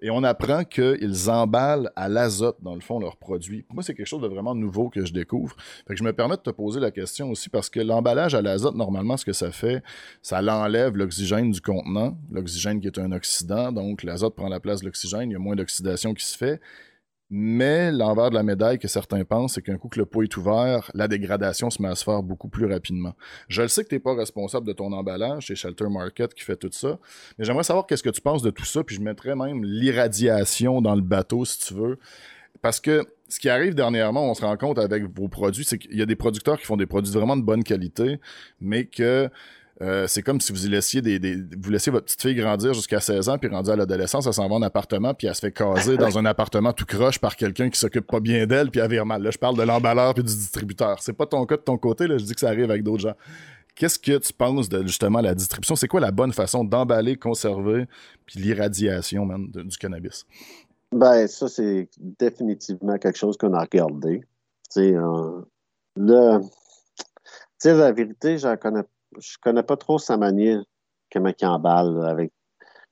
Speaker 1: Et on apprend qu'ils emballent à l'azote, dans le fond, leurs produits. Moi, c'est quelque chose de vraiment nouveau que je découvre. Fait que je me permets de te poser la question aussi parce que l'emballage à l'azote, normalement, ce que ça fait, ça l'enlève l'oxygène du contenant, l'oxygène qui est un oxydant, donc l'azote prend la place de l'oxygène, il y a moins d'oxydation qui se fait. Mais l'envers de la médaille que certains pensent, c'est qu'un coup que le pot est ouvert, la dégradation se met à se faire beaucoup plus rapidement. Je le sais que tu n'es pas responsable de ton emballage, c'est Shelter Market qui fait tout ça, mais j'aimerais savoir qu'est-ce que tu penses de tout ça, puis je mettrais même l'irradiation dans le bateau, si tu veux. Parce que ce qui arrive dernièrement, on se rend compte avec vos produits, c'est qu'il y a des producteurs qui font des produits vraiment de bonne qualité, mais que euh, c'est comme si vous laissiez des, vous laissiez votre petite fille grandir jusqu'à 16 ans, puis rendu à l'adolescence, elle s'en va en appartement, puis elle se fait caser *laughs* dans un appartement tout croche par quelqu'un qui s'occupe pas bien d'elle, puis elle vire mal. Là, je parle de l'emballeur puis du distributeur. C'est pas ton cas de ton côté, là, je dis que ça arrive avec d'autres gens. Qu'est-ce que tu penses de justement la distribution? C'est quoi la bonne façon d'emballer, conserver, puis l'irradiation même du cannabis?
Speaker 2: Ben, ça, c'est définitivement quelque chose qu'on a regardé. Tu sais, euh, le... la vérité, je connais, je connais pas trop sa manière, comment il emballe avec.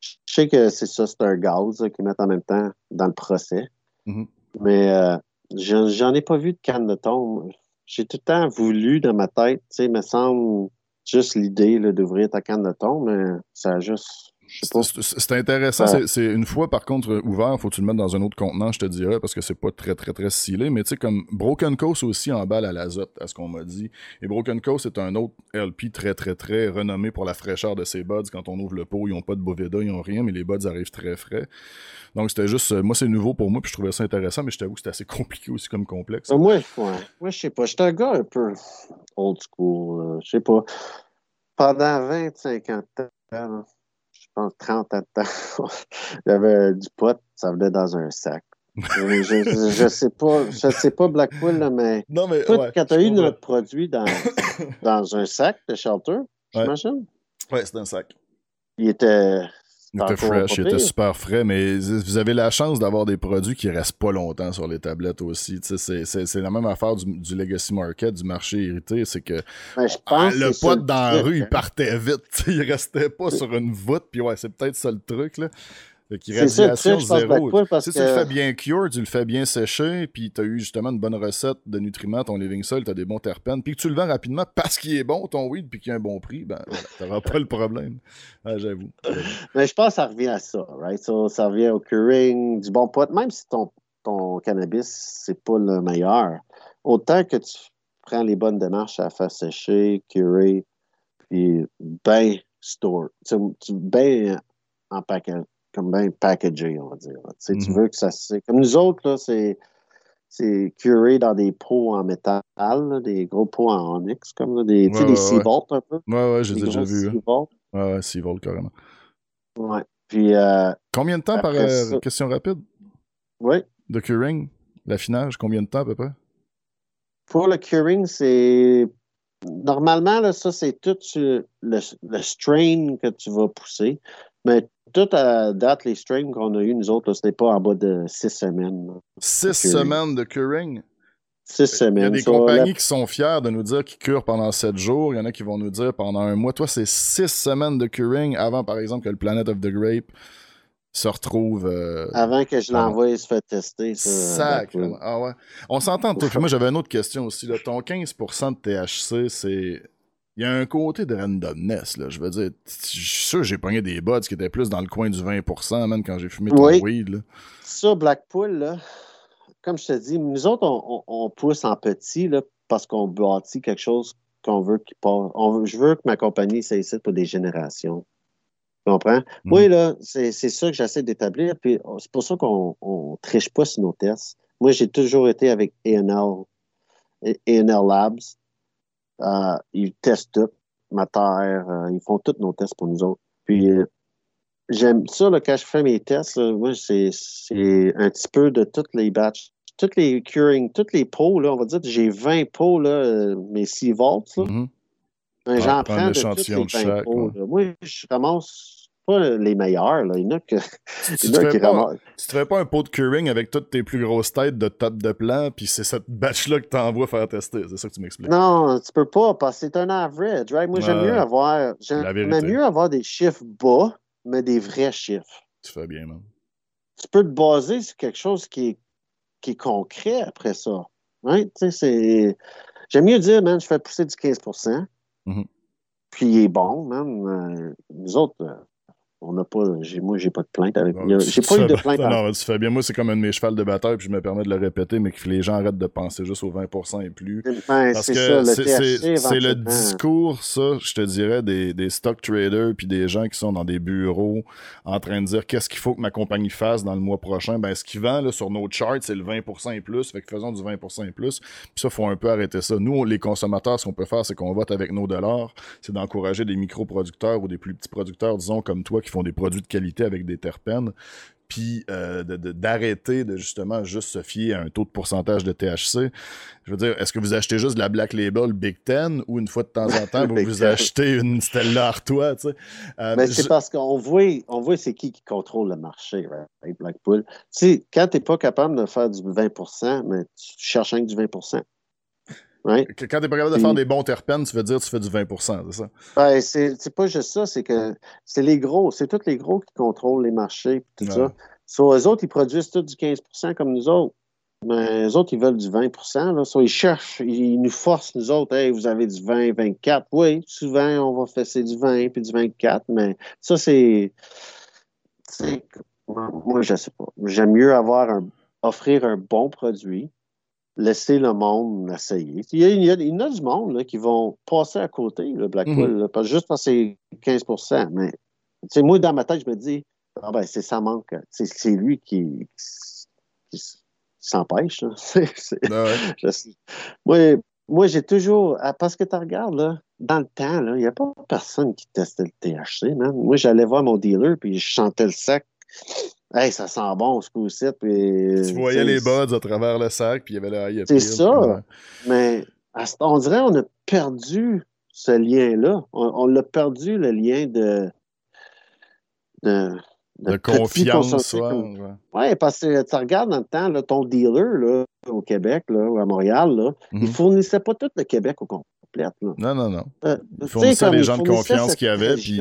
Speaker 2: Je sais que c'est ça, c'est un gaz qu'ils mettent en même temps dans le procès.
Speaker 1: Mm-hmm.
Speaker 2: Mais euh, j'en ai pas vu de canne de thon. J'ai tout le temps voulu dans ma tête, tu sais, il me semble juste l'idée d'ouvrir ta canne de thon, mais ça a juste
Speaker 1: c'est intéressant. C'est une fois, par contre, ouvert, faut que tu le mettre dans un autre contenant, je te dirais, parce que c'est pas très, très, très scellé. Mais tu sais, comme Broken Coast aussi emballe à l'azote, à ce qu'on m'a dit. Et Broken Coast est un autre LP très, très, très renommé pour la fraîcheur de ses buds. Quand on ouvre le pot, ils ont pas de Boveda, ils ont rien, mais les buds arrivent très frais. Donc, c'était juste, moi, c'est nouveau pour moi, puis je trouvais ça intéressant, mais je t'avoue que c'était assez *laughs* compliqué aussi comme complexe.
Speaker 2: Moi, ouais. Moi, je sais pas. J'étais un gars un peu old school. Je sais pas. Pendant 25 ans, pense, 30 ans de temps. *laughs* J'avais du pot, ça venait dans un sac. je, je, sais pas, je sais pas Blackpool, mais,
Speaker 1: non, mais
Speaker 2: quand tu as eu notre produit dans, dans un sac de shelter, j'imagine?
Speaker 1: Ouais, c'est un sac.
Speaker 2: Il était
Speaker 1: il était fresh, il était super frais, mais vous avez la chance d'avoir des produits qui restent pas longtemps sur les tablettes aussi. C'est la même affaire du, Legacy Market, du marché irrité, c'est que
Speaker 2: ben,
Speaker 1: le pot dans la rue, il partait vite. *laughs* il restait pas sur une voûte, puis ouais, c'est peut-être ça le truc. Là.
Speaker 2: C'est ça, zéro.
Speaker 1: si tu le fais bien cure, tu le fais bien sécher, puis tu as eu justement une bonne recette de nutriments, ton living soil, tu as des bons terpènes, puis que tu le vends rapidement parce qu'il est bon, ton weed, puis qu'il a un bon prix, ben tu n'auras pas le problème. J'avoue.
Speaker 2: Mais je pense que ça revient à ça, right? ça revient au curing, du bon pot, même si ton, ton cannabis, c'est pas le meilleur. Autant que tu prends les bonnes démarches à faire sécher, curer, puis bien store, bien en paquet comme bien packagé, on va dire. Tu mhm. veux que ça c'est Comme nous autres, là, c'est c'est curé dans des pots en métal, des gros pots en onyx, comme des, tu sais, des 6 volts un peu.
Speaker 1: Ouais, ouais, j'ai déjà vu. 6 volts. Ouais, ouais, 6 volts carrément.
Speaker 2: Ouais. Puis. Euh,
Speaker 1: combien de temps par euh, question rapide?
Speaker 2: Oui.
Speaker 1: De curing, l'affinage, combien de temps à peu près?
Speaker 2: Pour le curing, c'est. Normalement, là, ça, c'est tout le, le, strain que tu vas pousser. Mais tout à date, les streams qu'on a eu, nous autres, c'était pas en bas de six semaines.
Speaker 1: Six semaines de curing?
Speaker 2: Six semaines. Il y
Speaker 1: a des compagnies qui sont fiers de nous dire qu'ils curent pendant sept jours. Il y en a qui vont nous dire pendant un mois. Toi, c'est six semaines de curing avant, par exemple, que le Planet of the Grape se retrouve. Euh,
Speaker 2: avant que je l'envoie, il se fait tester.
Speaker 1: Sacrement. Ah ouais. On s'entend, moi, j'avais une autre question aussi. Là. Ton 15% de THC, c'est il y a un côté de randomness, là. Je veux dire, je suis sûr que j'ai pogné des buds qui étaient plus dans le coin du 20%, même quand j'ai fumé ton weed, là.
Speaker 2: Ça, Blackpool, là, comme je te dis, nous autres, on, pousse en petit, là, parce qu'on bâtit quelque chose qu'on veut qui part. je veux que ma compagnie ici pour des générations. Tu comprends? Mhm. Oui, là, c'est ça que j'essaie d'établir, puis c'est pour ça qu'on ne triche pas sur nos tests. Moi, j'ai toujours été avec A&L Labs. Euh, ils testent tout. ma terre. Euh, ils font tous nos tests pour nous autres. Puis, euh, j'aime ça, là, quand je fais mes tests, moi, c'est un petit peu de toutes les batchs. Toutes les curing, toutes les pots, là, on va dire, j'ai 20 pots, là, mes 6 volts. Mm-hmm. J'en prends de toutes les 20 chaque, pots. Moi, je ramasse pas les meilleurs. Là. Il y en a, que,
Speaker 1: tu, ne te pas, tu te fais pas un pot de curing avec toutes tes plus grosses têtes de top de plan, puis c'est cette batch-là que tu envoies faire tester. C'est ça que tu m'expliques.
Speaker 2: Non, tu peux pas, parce que c'est un average. Right? Moi, j'aime mieux avoir j'aime mieux avoir des chiffres bas, mais des vrais chiffres.
Speaker 1: Tu fais bien, man.
Speaker 2: Tu peux te baser sur quelque chose qui est, qui est concret après ça. Right? J'aime mieux dire, man, je fais pousser du 15 mm-hmm. Puis il est bon, man. Euh, nous autres, euh, on n'a pas, moi, j'ai pas de plainte avec. J'ai pas eu de plainte.
Speaker 1: Non, tu fais bien. Moi, c'est comme un de mes chevals de bataille, puis je me permets de le répéter, mais que les gens arrêtent de penser juste aux 20% et plus.
Speaker 2: Ben, parce que c'est,
Speaker 1: le discours, ça, je te dirais, des, des stock traders, puis des gens qui sont dans des bureaux en train de dire qu'est-ce qu'il faut que ma compagnie fasse dans le mois prochain. Ben, ce qu'ils vend là, sur nos charts, c'est le 20% et plus. Fait que faisons du 20% et plus. Puis ça, faut un peu arrêter ça. Nous, les consommateurs, ce qu'on peut faire, c'est qu'on vote avec nos dollars. C'est d'encourager des micro-producteurs ou des plus petits producteurs, disons, comme toi, qui font des produits de qualité avec des terpènes, puis euh, d'arrêter de, justement juste se fier à un taux de pourcentage de THC. Je veux dire, est-ce que vous achetez juste de la Black Label Big Ten ou une fois de temps en temps, *laughs* vous, vous achetez une Stella Artois, tu sais?
Speaker 2: Euh, Mais c'est parce qu'on voit, on voit c'est qui qui contrôle le marché, right? Blackpool. Tu sais, quand tu n'es pas capable de faire du 20 mais tu cherches un du 20
Speaker 1: quand tu n'es pas capable de faire des bons terpènes, tu veux dire que tu fais du 20 c'est ça?
Speaker 2: Ben, c'est pas juste ça, c'est que c'est les gros, c'est tous les gros qui contrôlent les marchés tout ça. Eux autres, ils produisent tous du 15% comme nous autres. Mais les autres, ils veulent du 20 là. ils cherchent, ils nous forcent, nous autres, hey, vous avez du 20, 24. Oui, souvent, on va faire du 20 puis du 24, mais ça, c'est. Moi, je sais pas. J'aime mieux avoir un, offrir un bon produit laisser le monde l'essayer. Il y, a, il, y a, du monde là, qui vont passer à côté, le Blackpool, pas juste parce que c'est 15% Mais moi, dans ma tête, je me dis, ah ben, c'est ça manque. C'est lui qui, s'empêche. *laughs* *laughs* moi, moi j'ai toujours. Ah, parce que tu regardes, là, dans le temps, il n'y a pas personne qui testait le THC. Moi, j'allais voir mon dealer, puis je chantais le sac Hey, ça sent bon ce coup-ci.
Speaker 1: Tu voyais les buds à travers le sac, puis il y avait le
Speaker 2: C'est ça. Mais on dirait qu'on a perdu ce lien-là. On, l'a perdu, le lien de.
Speaker 1: de, confiance. Oui,
Speaker 2: ouais. parce que tu regardes dans le temps, ton dealer là, au Québec là, ou à Montréal, là, il ne mhm. fournissait pas tout le Québec au complet.
Speaker 1: Non, non, non. Euh, il fournissait les gens de confiance qu'il y avait. Puis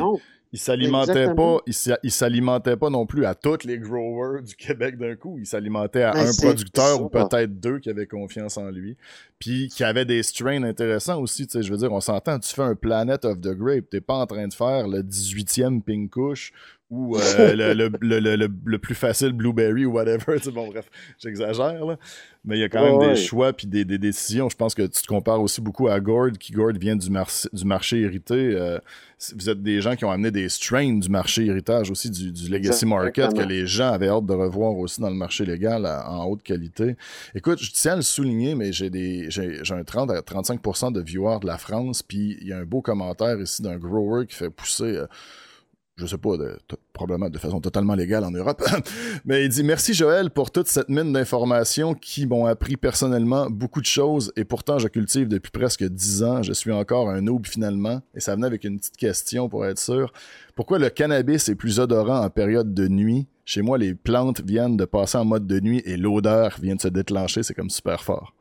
Speaker 1: il s'alimentait pas, il s'alimentait pas non plus à tous les growers du Québec d'un coup. Il s'alimentait à ben, un producteur ou peut-être deux qui avaient confiance en lui. Puis qui avaient des strains intéressants aussi. Tu sais, je veux dire, on s'entend, tu fais un Planet of the Grape, t'es pas en train de faire le 18e Pink Kush ou euh, *laughs* le, le, le, le, plus facile Blueberry ou whatever. bon, bref, j'exagère, là. Mais il y a quand même des choix puis des, des, décisions. Je pense que tu te compares aussi beaucoup à Gord, qui Gord vient du, du marché hérité. Euh, vous êtes des gens qui ont amené des strains du marché héritage aussi, du, du legacy market, que les gens avaient hâte de revoir aussi dans le marché légal en haute qualité. Écoute, je tiens à le souligner, mais j'ai des j'ai un 30 à 35% de viewers de la France, puis il y a un beau commentaire ici d'un grower qui fait pousser... Euh, je sais pas, probablement de façon totalement légale en Europe. *laughs* Mais il dit merci Joël pour toute cette mine d'informations qui m'ont appris personnellement beaucoup de choses et pourtant je cultive depuis presque dix ans. Je suis encore un noob finalement et ça venait avec une petite question pour être sûr. Pourquoi le cannabis est plus odorant en période de nuit? Chez moi, les plantes viennent de passer en mode de nuit et l'odeur vient de se déclencher. C'est comme super fort.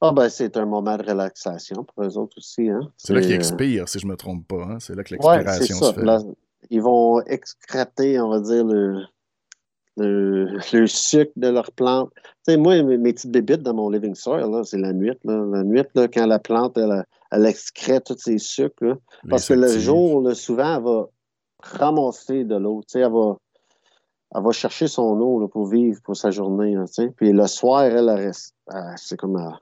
Speaker 2: Ah ben c'est un moment de relaxation pour eux autres aussi. Hein.
Speaker 1: C'est là qu'ils euh, expirent, si je ne me trompe pas. Hein. C'est là que l'expiration se fait.
Speaker 2: ils vont excréter, on va dire, le, le, sucre de leur plante. Tu sais, moi, mes, petites bébites dans mon living soil, c'est la nuit. La nuit, là, quand la plante, elle, elle excrète tous ses sucres. parce que le jour, souvent, elle va ramasser de l'eau. Tu sais, elle va, elle va chercher son eau pour vivre pour sa journée. puis le soir, elle, reste. C'est comme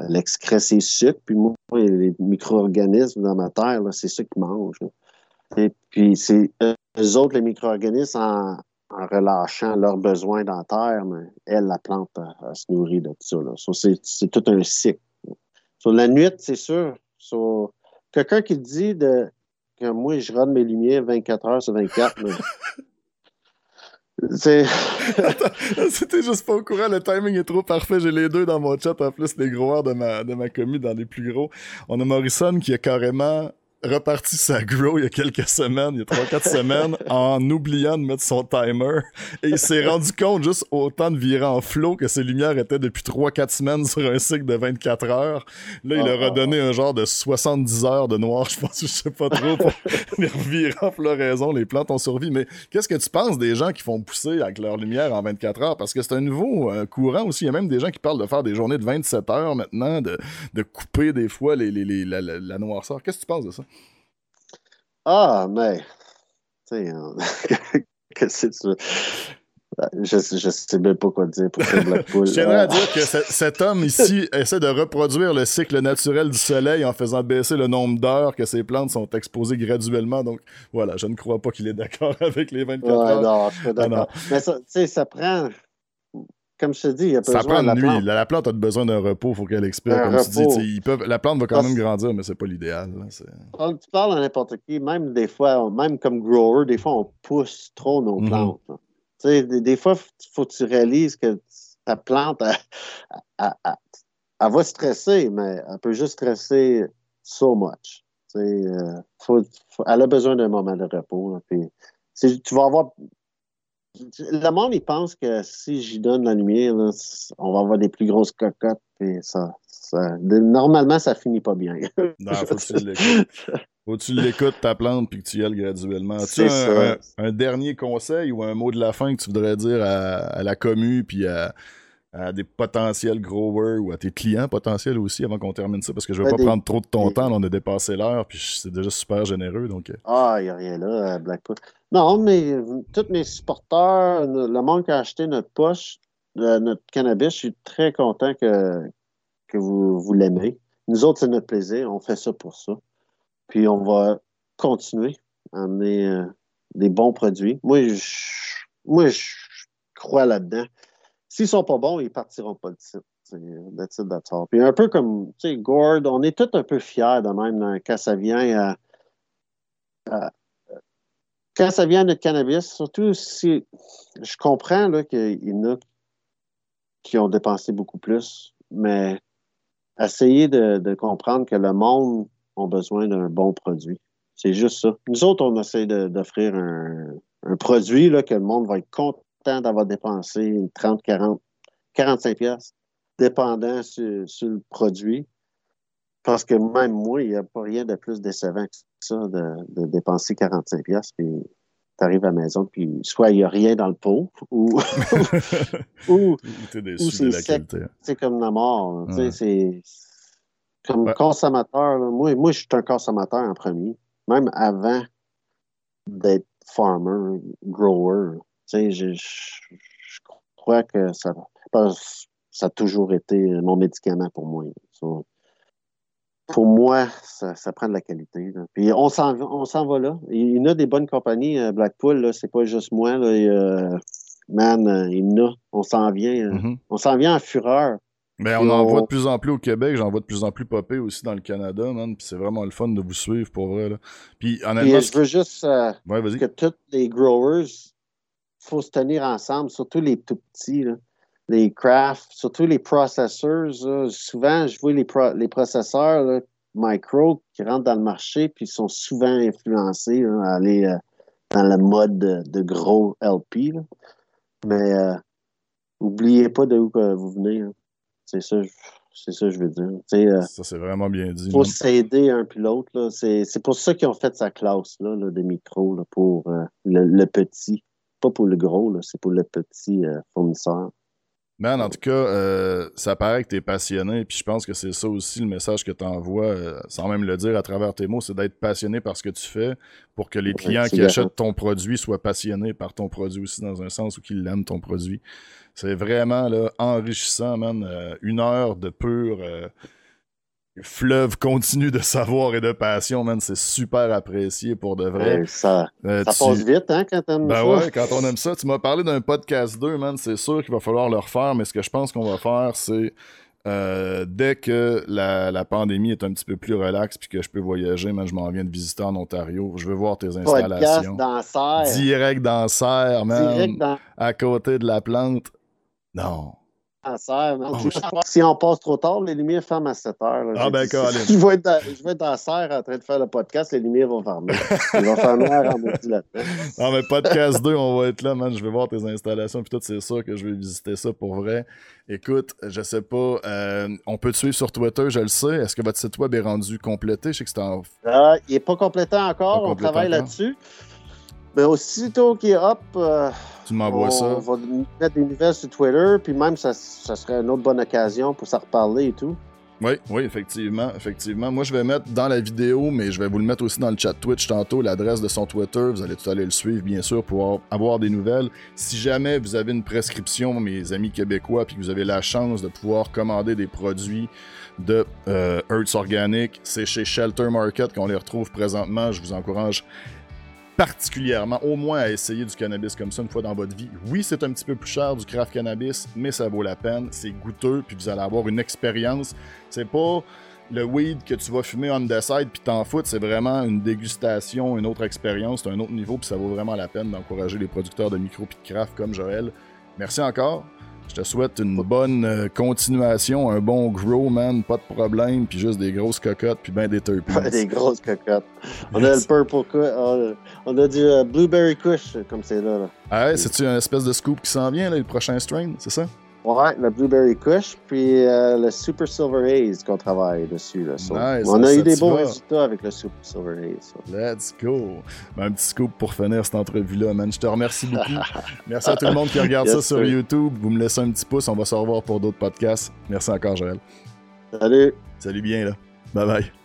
Speaker 2: elle excrète ses sucres, puis moi, les micro-organismes dans ma terre, c'est ça qu'ils mangent. Et puis, c'est eux autres, les micro-organismes, en, relâchant leurs besoins dans la terre, mais elle, la plante, elle, se nourrit de tout ça. c'est tout un cycle. La nuit, c'est sûr, Quelqu'un qui dit que moi, je run mes lumières 24 heures sur 24, mais... *laughs* *laughs*
Speaker 1: C'était juste pas au courant, le timing est trop parfait. J'ai les deux dans mon chat, en plus, les gros de ma, de ma commu dans les plus gros. On a Morrison qui a carrément reparti sa grow il y a quelques semaines, il y a 3-4 semaines, *laughs* en oubliant de mettre son timer. Et il s'est rendu compte juste au temps de virer en flow que ses lumières étaient depuis 3-4 semaines sur un cycle de 24 heures. Là, il a ah, redonné un genre de 70 heures de noir, je pense, *laughs* je sais pas trop, pour les floraison. Les plantes ont survécu. Mais qu'est-ce que tu penses des gens qui font pousser avec leur lumière en 24 heures? Parce que c'est un nouveau euh, courant aussi. Il y a même des gens qui parlent de faire des journées de 27 heures maintenant, de, de couper des fois les, les, les la, la noirceur. Qu'est-ce que tu penses de ça?
Speaker 2: Ah, mais. Tu sais, qu'est-ce *laughs* que tu je, je sais même pas quoi dire pour faire Blackpool. *laughs*
Speaker 1: je tiendrais à dire que cet homme ici *laughs* essaie de reproduire le cycle naturel du soleil en faisant baisser le nombre d'heures que ces plantes sont exposées graduellement. Donc voilà, je ne crois pas qu'il est d'accord avec les 24 ouais, heures.
Speaker 2: Non, je suis d'accord. Ah, Mais ça, ça prend comme je te dis, il y a besoin
Speaker 1: ça prend
Speaker 2: de la
Speaker 1: nuit.
Speaker 2: plante.
Speaker 1: La, plante a besoin d'un repos, il faut qu'elle expire. comme tu dis, ils peuvent, la plante va quand même grandir, mais c'est pas l'idéal.
Speaker 2: Tu parles à n'importe qui, même des fois, même comme grower, des fois, on pousse trop nos mhm. plantes. Des, fois, il faut que tu réalises que ta plante, elle, va stresser, mais elle peut juste stresser so much. Euh, elle a besoin d'un moment de repos. puis, tu vas avoir le monde, il pense que si j'y donne la lumière, on va avoir des plus grosses cocottes. Et ça, normalement, ça finit pas bien.
Speaker 1: non, faut que tu *laughs* l'écoutes. Faut que tu l'écoutes, ta plante, puis que tu y ailles graduellement. Tu as un, dernier conseil ou un mot de la fin que tu voudrais dire à, la commu, puis à, des potentiels growers ou à tes clients potentiels aussi avant qu'on termine ça parce que je ne veux pas prendre trop de ton temps. on a dépassé l'heure puis c'est déjà super généreux. Donc... Euh.
Speaker 2: Ah, il n'y a rien là, Blackpool. Non, mais euh, tous mes supporters, le monde qui a acheté notre poche, euh, notre cannabis, je suis très content que, que vous, vous l'aimez. Nous autres, c'est notre plaisir. On fait ça pour ça. Puis on va continuer à amener euh, des bons produits. Moi, je, moi, je crois là-dedans. S'ils sont pas bons, ils partiront pas de site. That's it, that's. Puis un peu comme, tu sais, Gord, on est tous un peu fiers de même quand ça vient à quand ça vient de cannabis, surtout si je comprends qu'il y en a qui ont dépensé beaucoup plus, mais essayez de, comprendre que le monde a besoin d'un bon produit. C'est juste ça. Nous autres, on essaie d'offrir un, produit là, que le monde va être content d'avoir dépensé 30, 40, 45 pièces, dépendant sur, le produit. Parce que même moi, il n'y a pas rien de plus décevant que ça de, dépenser 45 pièces puis tu arrives à la maison puis soit il n'y a rien dans le pot ou *laughs* ou, c'est comme la mort. C'est comme consommateur. moi, moi, je suis un consommateur en premier, même avant d'être farmer, grower. Je, je, je, crois que ça, ça a toujours été mon médicament pour moi pour moi, ça, prend de la qualité. Puis on s'en, va là. Il y en a des bonnes compagnies. Euh, Blackpool, c'est pas juste moi. Là, man, euh, il y en a. On s'en vient. Euh, mm-hmm. On s'en vient en fureur.
Speaker 1: Mais on en voit de plus en plus au Québec, j'en vois de plus en plus popper aussi dans le Canada, man. Puis c'est vraiment le fun de vous suivre pour vrai. Là. Puis honnêtement.
Speaker 2: je veux juste que tous les growers, faut se tenir ensemble, surtout les tout petits. Là les crafts, surtout les processeurs. souvent, je vois les, les processeurs micro qui rentrent dans le marché puis sont souvent influencés à aller euh, dans le mode de, gros LP. Mais n'oubliez euh, pas de où vous venez. C'est ça, c'est ça que je veux dire.
Speaker 1: Euh, ça, c'est vraiment bien dit.
Speaker 2: Il faut s'aider un puis l'autre. C'est pour ça qu'ils ont fait sa classe là, des micros pour le, petit. Pas pour le gros, c'est pour le petit fournisseur.
Speaker 1: Man, en tout cas, euh, ça paraît que tu es passionné, puis je pense que c'est ça aussi le message que tu envoies, euh, sans même le dire à travers tes mots, c'est d'être passionné par ce que tu fais pour que les clients qui achètent ton produit soient passionnés par ton produit aussi, dans un sens où qu'ils aiment ton produit. C'est vraiment là, enrichissant, man. Euh, une heure de pur fleuve continu de savoir et de passion, man. C'est super apprécié pour de vrai.
Speaker 2: ça, euh, ça passe vite, hein, quand t'aimes
Speaker 1: ben
Speaker 2: ça.
Speaker 1: ouais, quand on aime ça. Tu m'as parlé d'un podcast 2, man. C'est sûr qu'il va falloir le refaire, mais ce que je pense qu'on va faire, c'est euh, dès que la, pandémie est un petit peu plus relaxe puis que je peux voyager, man, je m'en viens de visiter en Ontario. Je veux voir tes installations.
Speaker 2: Dans
Speaker 1: Direct dans Serre, man. Direct dans... À côté de la plante. Non.
Speaker 2: Oh, *laughs* si on passe trop tard, les lumières ferment à 7 heures.
Speaker 1: Ah, ben, *laughs*
Speaker 2: je, vais être dans, je vais être serre en train de faire le podcast, les lumières vont fermer. Ils vont noir en maudit là-dedans. *laughs*
Speaker 1: Non, mais podcast 2, on va être là, man. Je vais voir tes installations, puis tout, c'est sûr que je vais visiter ça pour vrai. Écoute, je sais pas, euh, on peut te suivre sur Twitter, je le sais. Est-ce que votre site web est rendu complété? Je sais que c'est en.
Speaker 2: Ah, il n'est pas complété encore, on travaille là-dessus. Mais aussitôt qu'il est up, euh,
Speaker 1: tu m'envoies ça.
Speaker 2: On va mettre des nouvelles sur Twitter, puis même ça, ça serait une autre bonne occasion pour s'en reparler et tout.
Speaker 1: Oui, oui, effectivement, effectivement. Moi, je vais mettre dans la vidéo, mais je vais vous le mettre aussi dans le chat Twitch tantôt, l'adresse de son Twitter. Vous allez tout aller le suivre, bien sûr, pour avoir des nouvelles. Si jamais vous avez une prescription, mes amis québécois, puis que vous avez la chance de pouvoir commander des produits de euh, Earths Organic, c'est chez Shelter Market qu'on les retrouve présentement. Je vous encourage particulièrement, au moins à essayer du cannabis comme ça une fois dans votre vie. Oui, c'est un petit peu plus cher du craft cannabis, mais ça vaut la peine. C'est goûteux, puis vous allez avoir une expérience. C'est pas le weed que tu vas fumer on the side puis t'en foutre, c'est vraiment une dégustation, une autre expérience, c'est un autre niveau, puis ça vaut vraiment la peine d'encourager les producteurs de micro puis de craft comme Joël. Merci encore. Je te souhaite une bonne euh, continuation, un bon grow, man, pas de problème, puis juste des grosses cocottes, puis ben des terpenes. *laughs*
Speaker 2: des grosses cocottes. On a le purple on, on a du euh, blueberry kush, comme c'est là, là.
Speaker 1: Ah ouais, c'est-tu une espèce de scoop qui s'en vient, là, le prochain strain, c'est ça?
Speaker 2: Ouais, le Blueberry Kush, puis euh, le Super Silver Haze qu'on travaille dessus. Là, on a eu des bons résultats avec le Super Silver Haze.
Speaker 1: Let's go! Ben, un petit scoop pour finir cette entrevue-là, man. Je te remercie beaucoup. *laughs* Merci à tout le monde qui regarde ça sur YouTube. Vous me laissez un petit pouce, on va se revoir pour d'autres podcasts. Merci encore, Joël.
Speaker 2: Salut!
Speaker 1: Salut bien, là. Bye bye.